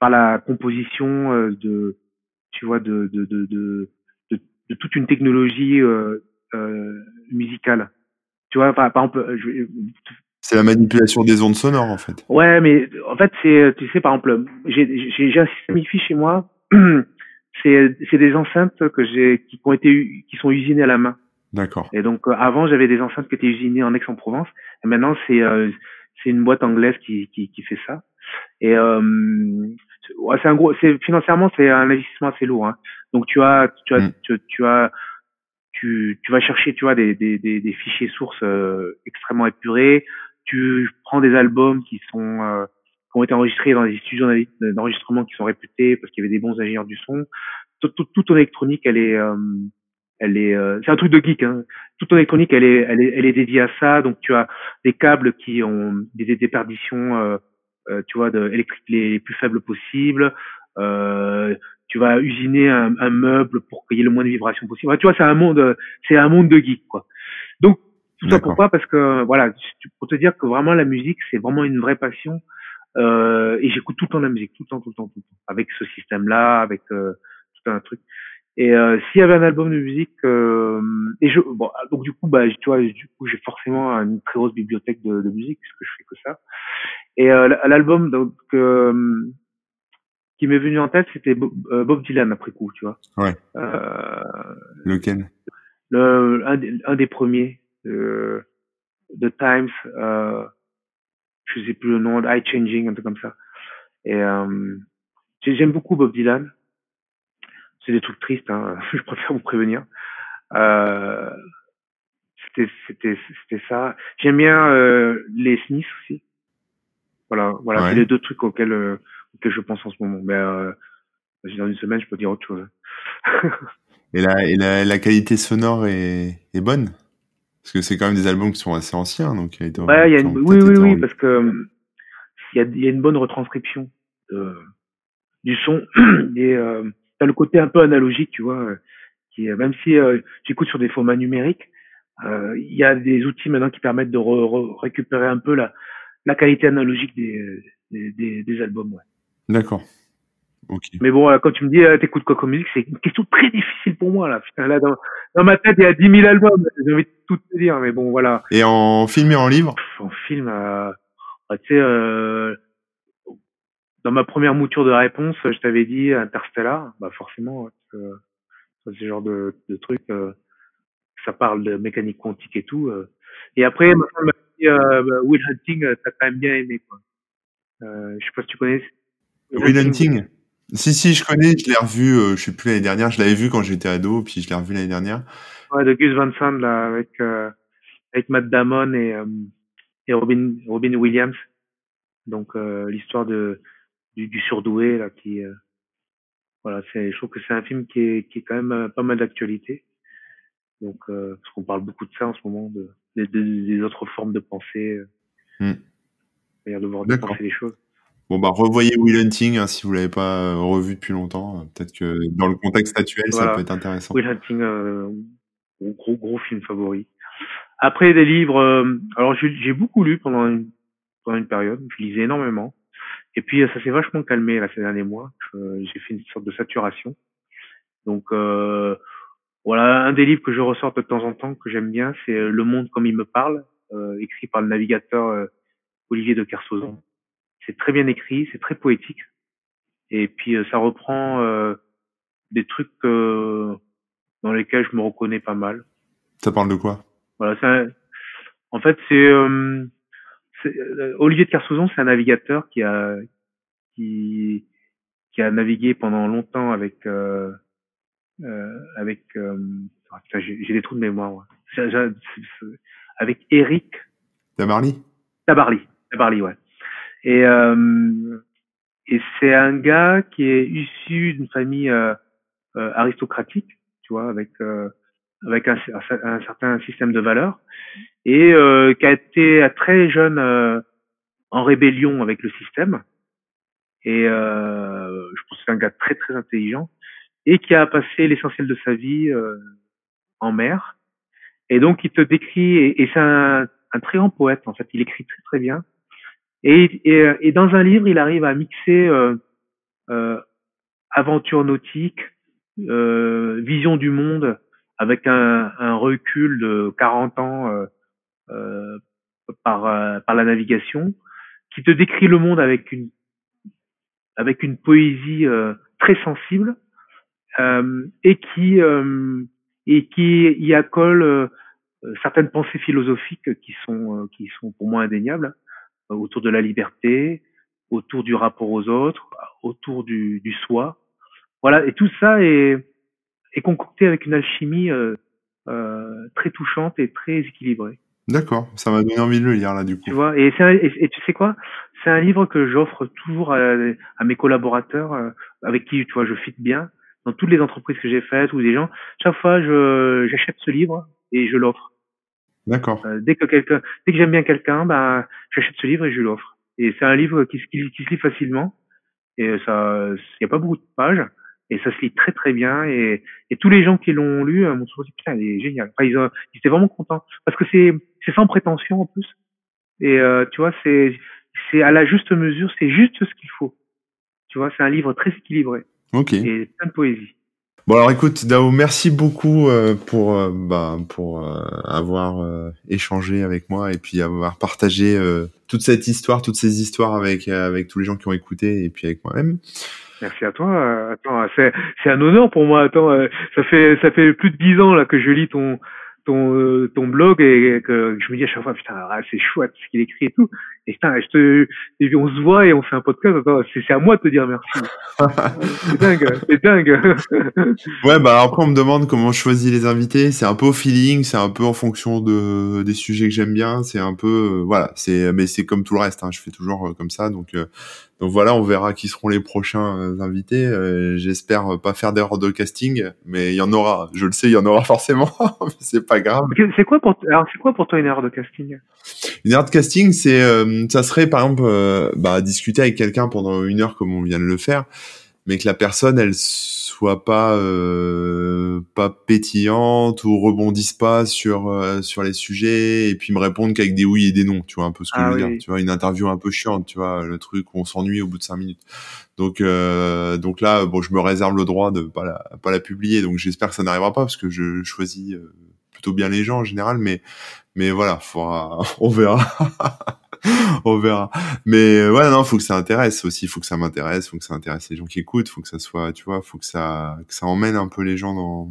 par la composition euh, de, tu vois, de de, de, de, de, toute une technologie euh, euh, musicale. Tu vois, par, par exemple, je, c'est la manipulation des ondes sonores en fait. Ouais, mais en fait c'est, tu sais, par exemple, j'ai j'ai un système hi chez moi. c'est c'est des enceintes que j'ai qui ont été qui sont usinées à la main. D'accord. Et donc avant j'avais des enceintes qui étaient usinées en Aix-en-Provence. Et maintenant c'est c'est une boîte anglaise qui, qui, qui fait ça. Et euh, ouais, c'est un gros, c'est financièrement c'est un investissement assez lourd. Hein. Donc tu as, tu as, mm. tu, tu, as, tu, tu vas chercher, tu vois, des, des, des, des fichiers sources euh, extrêmement épurés. Tu prends des albums qui sont euh, qui ont été enregistrés dans des studios d'enregistrement qui sont réputés parce qu'il y avait des bons ingénieurs du son. Toute, toute, toute ton électronique, elle est euh, elle est euh, c'est un truc de geek hein. toute ton électronique elle est elle est elle est dédiée à ça donc tu as des câbles qui ont des déperditions euh, euh, tu vois de électriques les plus faibles possibles euh, tu vas usiner un, un meuble pour qu'il y ait le moins de vibrations possible tu vois c'est un monde c'est un monde de geek quoi donc tout ça pourquoi parce que voilà pour te dire que vraiment la musique c'est vraiment une vraie passion euh, et j'écoute tout le temps la musique tout le temps tout le temps tout le temps avec ce système là avec tout un truc et euh, s'il y avait un album de musique, euh, et je, bon, donc du coup, bah, tu vois, du coup, j'ai forcément une très grosse bibliothèque de, de musique puisque je fais que ça. Et euh, l'album donc euh, qui m'est venu en tête, c'était euh, Bob, Dylan après coup, tu vois. Ouais. Euh, Lequel? Le un, un des premiers, The Times, euh, je sais plus le nom, Eye Changing, un truc comme ça. Et euh, j'aime beaucoup Bob Dylan c'est des trucs tristes, hein, je préfère vous prévenir. Euh, c'était c'était c'était ça. J'aime bien euh, les Smiths aussi. Voilà, voilà, c'est les deux trucs auxquels euh, auxquels je pense en ce moment. Mais euh, dans une semaine, je peux dire autre chose. et la et la, la qualité sonore est, est bonne? Parce que c'est quand même des albums qui sont assez anciens, donc il y a, une... oui oui oui parce que il y a il y a une bonne retranscription du son et euh, t'as le côté un peu analogique, tu vois, euh, qui même si euh, j'écoute sur des formats numériques, euh, il y a des outils maintenant qui permettent de récupérer un peu la, la qualité analogique des, des, des, albums. Ouais. D'accord. Okay. Mais bon, quand tu me dis t'écoutes quoi comme musique, c'est une question très difficile pour moi là. là dans, dans ma tête, il y a 10 000 albums. J'ai envie de tout te dire, mais bon, voilà. Et en film et en livre? En film, euh, tu sais, dans ma première mouture de réponse, je t'avais dit Interstellar. Bah forcément, euh, ce genre de, de truc. Euh, ça parle de mécanique quantique et tout. Euh. Et après, ma femme m'a dit euh, bah, Will Hunting, t'as quand même bien aimé. Quoi. Euh, je sais pas si tu connais. Will, Hunting? Si si, je connais. Je l'ai revu. Euh, je sais plus l'année dernière. Je l'avais vu quand j'étais ado, puis je l'ai revu l'année dernière. Ouais, de Gus Van Sant là, avec avec Matt Damon et et Robin Robin Williams. Donc l'histoire de du, du, surdoué là qui euh, voilà c'est je trouve que c'est un film qui est qui est quand même euh, pas mal d'actualité donc euh, parce qu'on parle beaucoup de ça en ce moment de des, des autres formes de pensée hmm. de voir de penser les choses Bon bah revoyez Will Hunting hein, si vous l'avez pas revu depuis longtemps. Peut-être que dans le contexte actuel ça peut être intéressant. Will Hunting, euh, gros gros film favori. Après des livres, alors j'ai beaucoup lu pendant une, pendant une période. Je lisais énormément. Et puis ça s'est vachement calmé là ces derniers mois. J'ai fait une sorte de saturation. Donc euh, voilà, un des livres que je ressors de temps en temps que j'aime bien, c'est euh, Le Monde comme il me parle, euh, écrit par le navigateur euh, Olivier de Kersauzon. C'est très bien écrit, c'est très poétique. Et puis ça reprend des trucs dans lesquels je me reconnais pas mal. Ça parle de quoi? Voilà, ça, en fait c'est euh, Olivier de Kersauzon, c'est un navigateur qui a qui qui a navigué pendant longtemps avec euh, euh, avec euh, j'ai des trous de mémoire avec Eric Tabarly? Tabarly. Tabarly ouais et euh, et c'est un gars qui est issu d'une famille euh, aristocratique tu vois avec avec un, un, certain système de valeurs et euh, qui a été très jeune euh, en rébellion avec le système. Et euh, je pense que c'est un gars très très intelligent et qui a passé l'essentiel de sa vie euh, en mer. Et donc il te décrit et, et c'est un, un, très grand poète en fait. Il écrit très très bien. Et, et, et, dans un livre, il arrive à mixer aventure nautique, vision du monde avec un, un, recul de 40 ans par, par la navigation, qui te décrit le monde avec une avec une poésie très sensible euh, et qui euh, et qui y accole euh, certaines pensées philosophiques qui sont qui sont pour moi indéniables autour de la liberté, autour du rapport aux autres, autour du, du soi. Voilà, et tout ça est, est concocté avec une alchimie euh, euh, très touchante et très équilibrée. D'accord, ça m'a donné envie de le lire là du coup. Tu vois, et, et, et, tu sais quoi? C'est un livre que j'offre toujours à, à, mes collaborateurs avec qui tu vois je fit bien dans toutes les entreprises que j'ai faites ou des gens, chaque fois j'achète ce livre et je l'offre. D'accord. Euh, dès que quelqu'un, dès que j'aime bien quelqu'un, bah j'achète ce livre et je l'offre. Et c'est un livre qui, qui, qui, se lit facilement et ça, il y a pas beaucoup de pages et ça se lit très très bien et, et tous les gens qui l'ont lu m'ont toujours dit putain il est génial. Enfin, ils, ils, étaient vraiment contents parce que c'est c'est sans prétention en plus et euh, tu vois c'est c'est à la juste mesure, c'est juste ce qu'il faut. Tu vois, c'est un livre très équilibré. Ok. Et plein de poésie. Bon alors écoute Dao, merci beaucoup euh, pour euh, bah, pour euh, avoir euh, échangé avec moi et puis avoir partagé euh, toute cette histoire, toutes ces histoires avec avec tous les gens qui ont écouté et puis avec moi-même. Merci à toi. Attends, c'est c'est un honneur pour moi. Attends, ça fait ça fait plus de dix ans là que je lis ton ton ton blog et que je me dis à chaque fois putain ah, c'est chouette ce qu'il écrit et tout et putain je te et on se voit et on fait un podcast c'est à moi de te dire merci c'est dingue c'est dingue ouais bah après on me demande comment je choisis les invités c'est un peu au feeling c'est un peu en fonction de des sujets que j'aime bien c'est un peu euh, voilà c'est mais c'est comme tout le reste hein, je fais toujours euh, comme ça donc donc voilà, on verra qui seront les prochains euh, invités. Euh, j'espère pas faire d'erreur de casting, mais il y en aura. Je le sais, il y en aura forcément. c'est pas grave. C'est quoi pour alors c'est quoi pour toi une erreur de casting? Une erreur de casting, c'est euh, ça serait par exemple bah, discuter avec quelqu'un pendant une heure comme on vient de le faire, mais que la personne elle soit pas euh, pas pétillante ou rebondisse pas sur euh, sur les sujets et puis me répondre qu'avec des oui et des non tu vois un peu ce que je ah veux dire. tu vois une interview un peu chiante tu vois le truc où on s'ennuie au bout de cinq minutes. Donc euh, donc là bon je me réserve le droit de pas la pas la publier donc j'espère que ça n'arrivera pas parce que je choisis plutôt bien les gens en général mais mais voilà faudra on verra on verra. Mais ouais, non, faut que ça intéresse aussi, faut que ça m'intéresse, faut que ça intéresse les gens qui écoutent, faut que ça soit, tu vois, faut que ça, que ça emmène un peu les gens dans,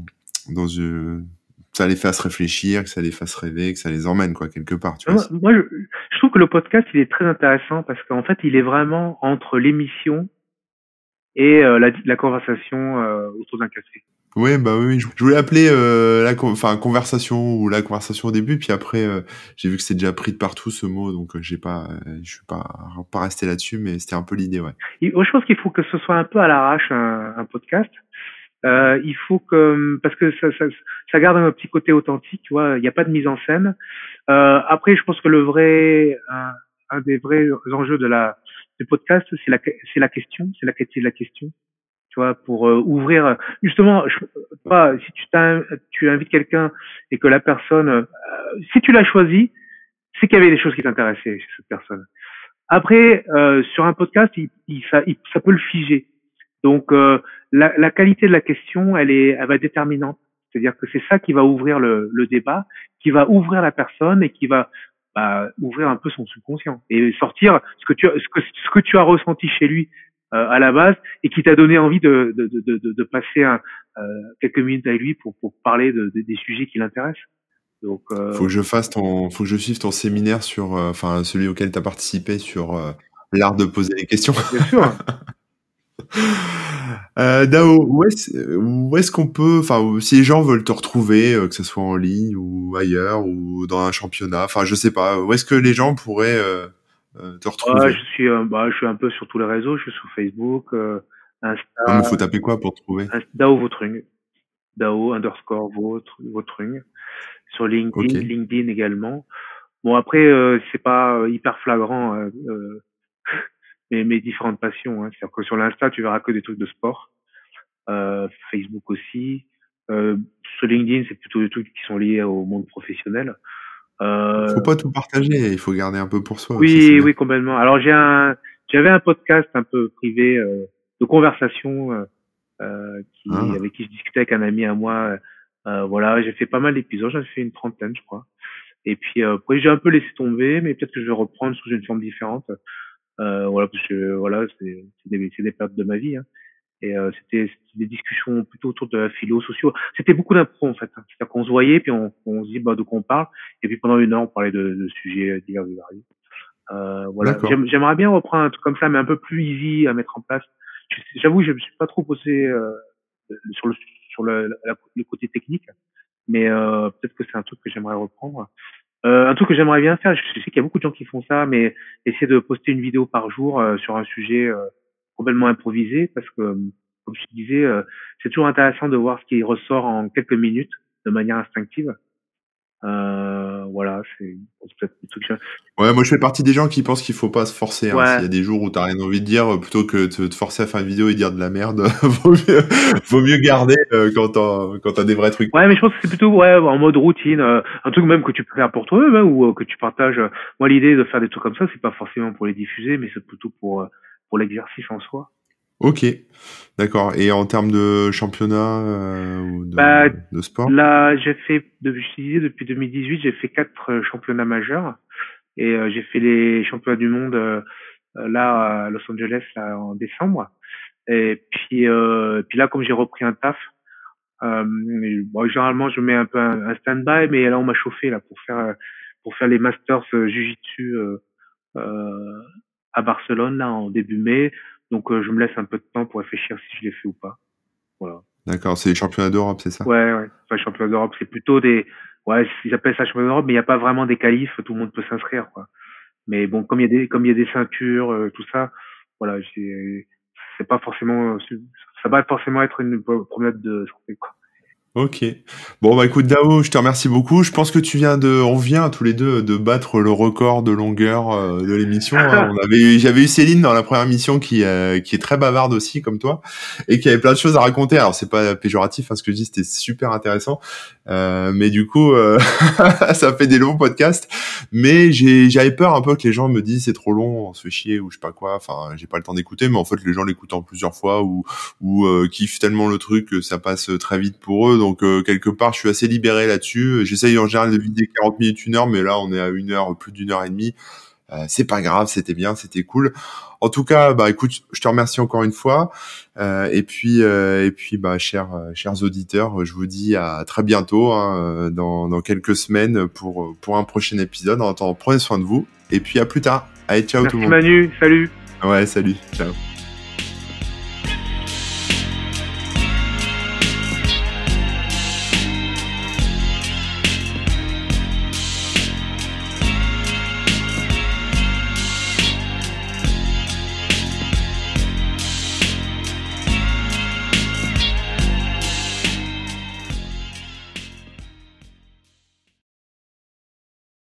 dans une, ça les fasse réfléchir, que ça les fasse rêver, que ça les emmène quoi quelque part. Tu vois. Moi, je, je, trouve que le podcast il est très intéressant parce qu'en fait il est vraiment entre l'émission et euh, la, la, conversation euh, autour d'un café. Oui, bah oui, je voulais appeler euh, la enfin conversation ou la conversation au début, puis après euh, j'ai vu que c'est déjà pris de partout ce mot, donc euh, j'ai pas, je suis pas pas resté là-dessus, mais c'était un peu l'idée, ouais. je pense qu'il faut que ce soit un peu à l'arrache un, un, podcast. Euh, il faut que parce que ça, ça, ça, garde un petit côté authentique, tu vois. Il n'y a pas de mise en scène. Euh, après, je pense que le vrai, un, un des vrais enjeux de la du podcast, c'est la c'est la question, c'est la la question pour euh, ouvrir. Justement, pas si tu tu invites quelqu'un et que la personne, euh, si tu l'as choisi, c'est qu'il y avait des choses qui t'intéressaient chez cette personne. Après, euh, sur un podcast, ça, peut le figer. Donc, la, qualité de la question, elle est, elle va être déterminante. C'est-à-dire que c'est ça qui va ouvrir le, débat, qui va ouvrir la personne et qui va bah, ouvrir un peu son subconscient et sortir ce que tu as ressenti chez lui à la base et qui t'a donné envie de, de, de, de, de passer un, euh, quelques minutes avec lui pour, pour parler de, des sujets qui l'intéressent. Donc, euh... faut que je fasse ton, faut que je suive ton séminaire sur, euh, enfin celui auquel tu as participé sur l'art de poser les questions. Bien sûr. euh, Dao, où est-ce, est-ce qu'on peut, enfin, si les gens veulent te retrouver, que ce soit en ligne ou ailleurs ou dans un championnat, enfin, je sais pas, où est-ce que les gens pourraient euh, te retrouver Je suis, bah, je suis un peu sur tous les réseaux. Je suis sur Facebook, euh, Insta. Il faut taper quoi pour trouver? Dao Votrung. Dao underscore Votrung. Sur LinkedIn, LinkedIn également. Bon après, euh, c'est pas hyper flagrant euh, mes, mes différentes passions. Hein. C'est-à-dire que sur l'Insta, tu verras que des trucs de sport. Euh, Facebook aussi. Euh, sur LinkedIn, c'est plutôt des trucs qui sont liés au monde professionnel. Euh... Faut pas tout partager, il faut garder un peu pour soi. Oui, oui, complètement. Alors j'ai un, j'avais un podcast un peu privé euh, de conversation euh, qui, ah. avec qui je discutais avec un ami à moi. voilà, j'ai fait pas mal d'épisodes, j'en ai fait une trentaine, je crois. Et puis après, j'ai un peu laissé tomber, mais peut-être que je vais reprendre sous une forme différente. voilà, parce que voilà, c'est des, des pertes de ma vie. Hein. Et euh, c'était des discussions plutôt autour de la philo, sociaux. C'était beaucoup d'impro en fait. C'est-à-dire qu'on se voyait, puis on, on se dit bah, de quoi on parle. Et puis pendant une heure, on parlait de, de sujets divers et variés. Euh, voilà. J'aimerais bien reprendre un truc comme ça, mais un peu plus easy à mettre en place. J'avoue, je me suis pas trop posé euh, sur le sur le, le côté technique, mais euh, peut-être que c'est un truc que j'aimerais reprendre. Euh, un truc que j'aimerais bien faire, je sais qu'il y a beaucoup de gens qui font ça, mais essayer de poster une vidéo par jour euh, sur un sujet euh, complètement improvisé parce que, comme je disais, euh, c'est toujours intéressant de voir ce qui ressort en quelques minutes de manière instinctive. Euh, voilà, c'est peut-être truc. Ouais, moi je fais partie des gens qui pensent qu'il faut pas se forcer. Hein. S'il y a des jours où t'as rien envie de dire, plutôt que de te forcer à faire une vidéo et dire de la merde, vaut mieux, vaut mieux garder euh, quand t'as quand t'as des vrais trucs. Ouais, mais je pense que c'est plutôt ouais en mode routine, euh, un truc même que tu peux faire pour toi-même hein, ou que tu partages. Moi, l'idée de faire des trucs comme ça, c'est pas forcément pour les diffuser, mais c'est plutôt pour pour l'exercice en soi. Ok, d'accord. Et en termes de championnat euh, ou de, bah, de, sport? Là, j'ai fait, je disais, depuis 2018, j'ai fait quatre euh, championnats majeurs et euh, j'ai fait les championnats du monde euh, là à Los Angeles là, en décembre. Et puis, puis là, comme j'ai repris un taf, bon, généralement je mets un peu un, stand-by, mais là on m'a chauffé là pour faire pour faire les masters Jiu-Jitsu à Barcelone là en début mai. Donc euh, je me laisse un peu de temps pour réfléchir si je l'ai fait ou pas. Voilà. D'accord, c'est les championnats d'Europe, c'est ça? Ouais, ouais. Enfin, les championnats d'Europe, c'est plutôt des, ouais, ils appellent ça championnat d'Europe, mais il n'y a pas vraiment des qualifs, tout le monde peut s'inscrire, quoi. Mais bon, comme il y a des, comme il y a des ceintures, euh, tout ça, voilà, c'est pas forcément, ça va forcément être une promenade de santé, quoi. Ok. Bon bah écoute Dao, je te remercie beaucoup. Je pense que tu viens de, on vient tous les deux de battre le record de longueur euh, de l'émission. Hein. On avait, j'avais eu Céline dans la première émission qui euh, qui est très bavarde aussi comme toi et qui avait plein de choses à raconter. Alors c'est pas péjoratif, hein, ce que je dis, c'était super intéressant. Euh, mais du coup, ça fait des longs podcasts. Mais j'ai, j'avais peur un peu que les gens me disent c'est trop long, on se fait chier ou je sais pas quoi. Enfin, j'ai pas le temps d'écouter, mais en fait les gens l'écoutent en plusieurs fois ou ou kiffent tellement le truc que ça passe très vite pour eux donc euh, quelque part je suis assez libéré là-dessus. J'essaye en général de vider 40 minutes, une heure, mais là on est à une heure, plus d'une heure et demie. Euh, c'est pas grave, c'était bien, c'était cool. En tout cas, bah écoute, je te remercie encore une fois. Euh, et puis et puis bah chers chers auditeurs, je vous dis à très bientôt hein, dans, dans quelques semaines pour pour un prochain épisode. En attendant, prenez soin de vous et puis à plus tard. Allez, ciao tout le monde. Manu, salut. Ouais, salut, ciao.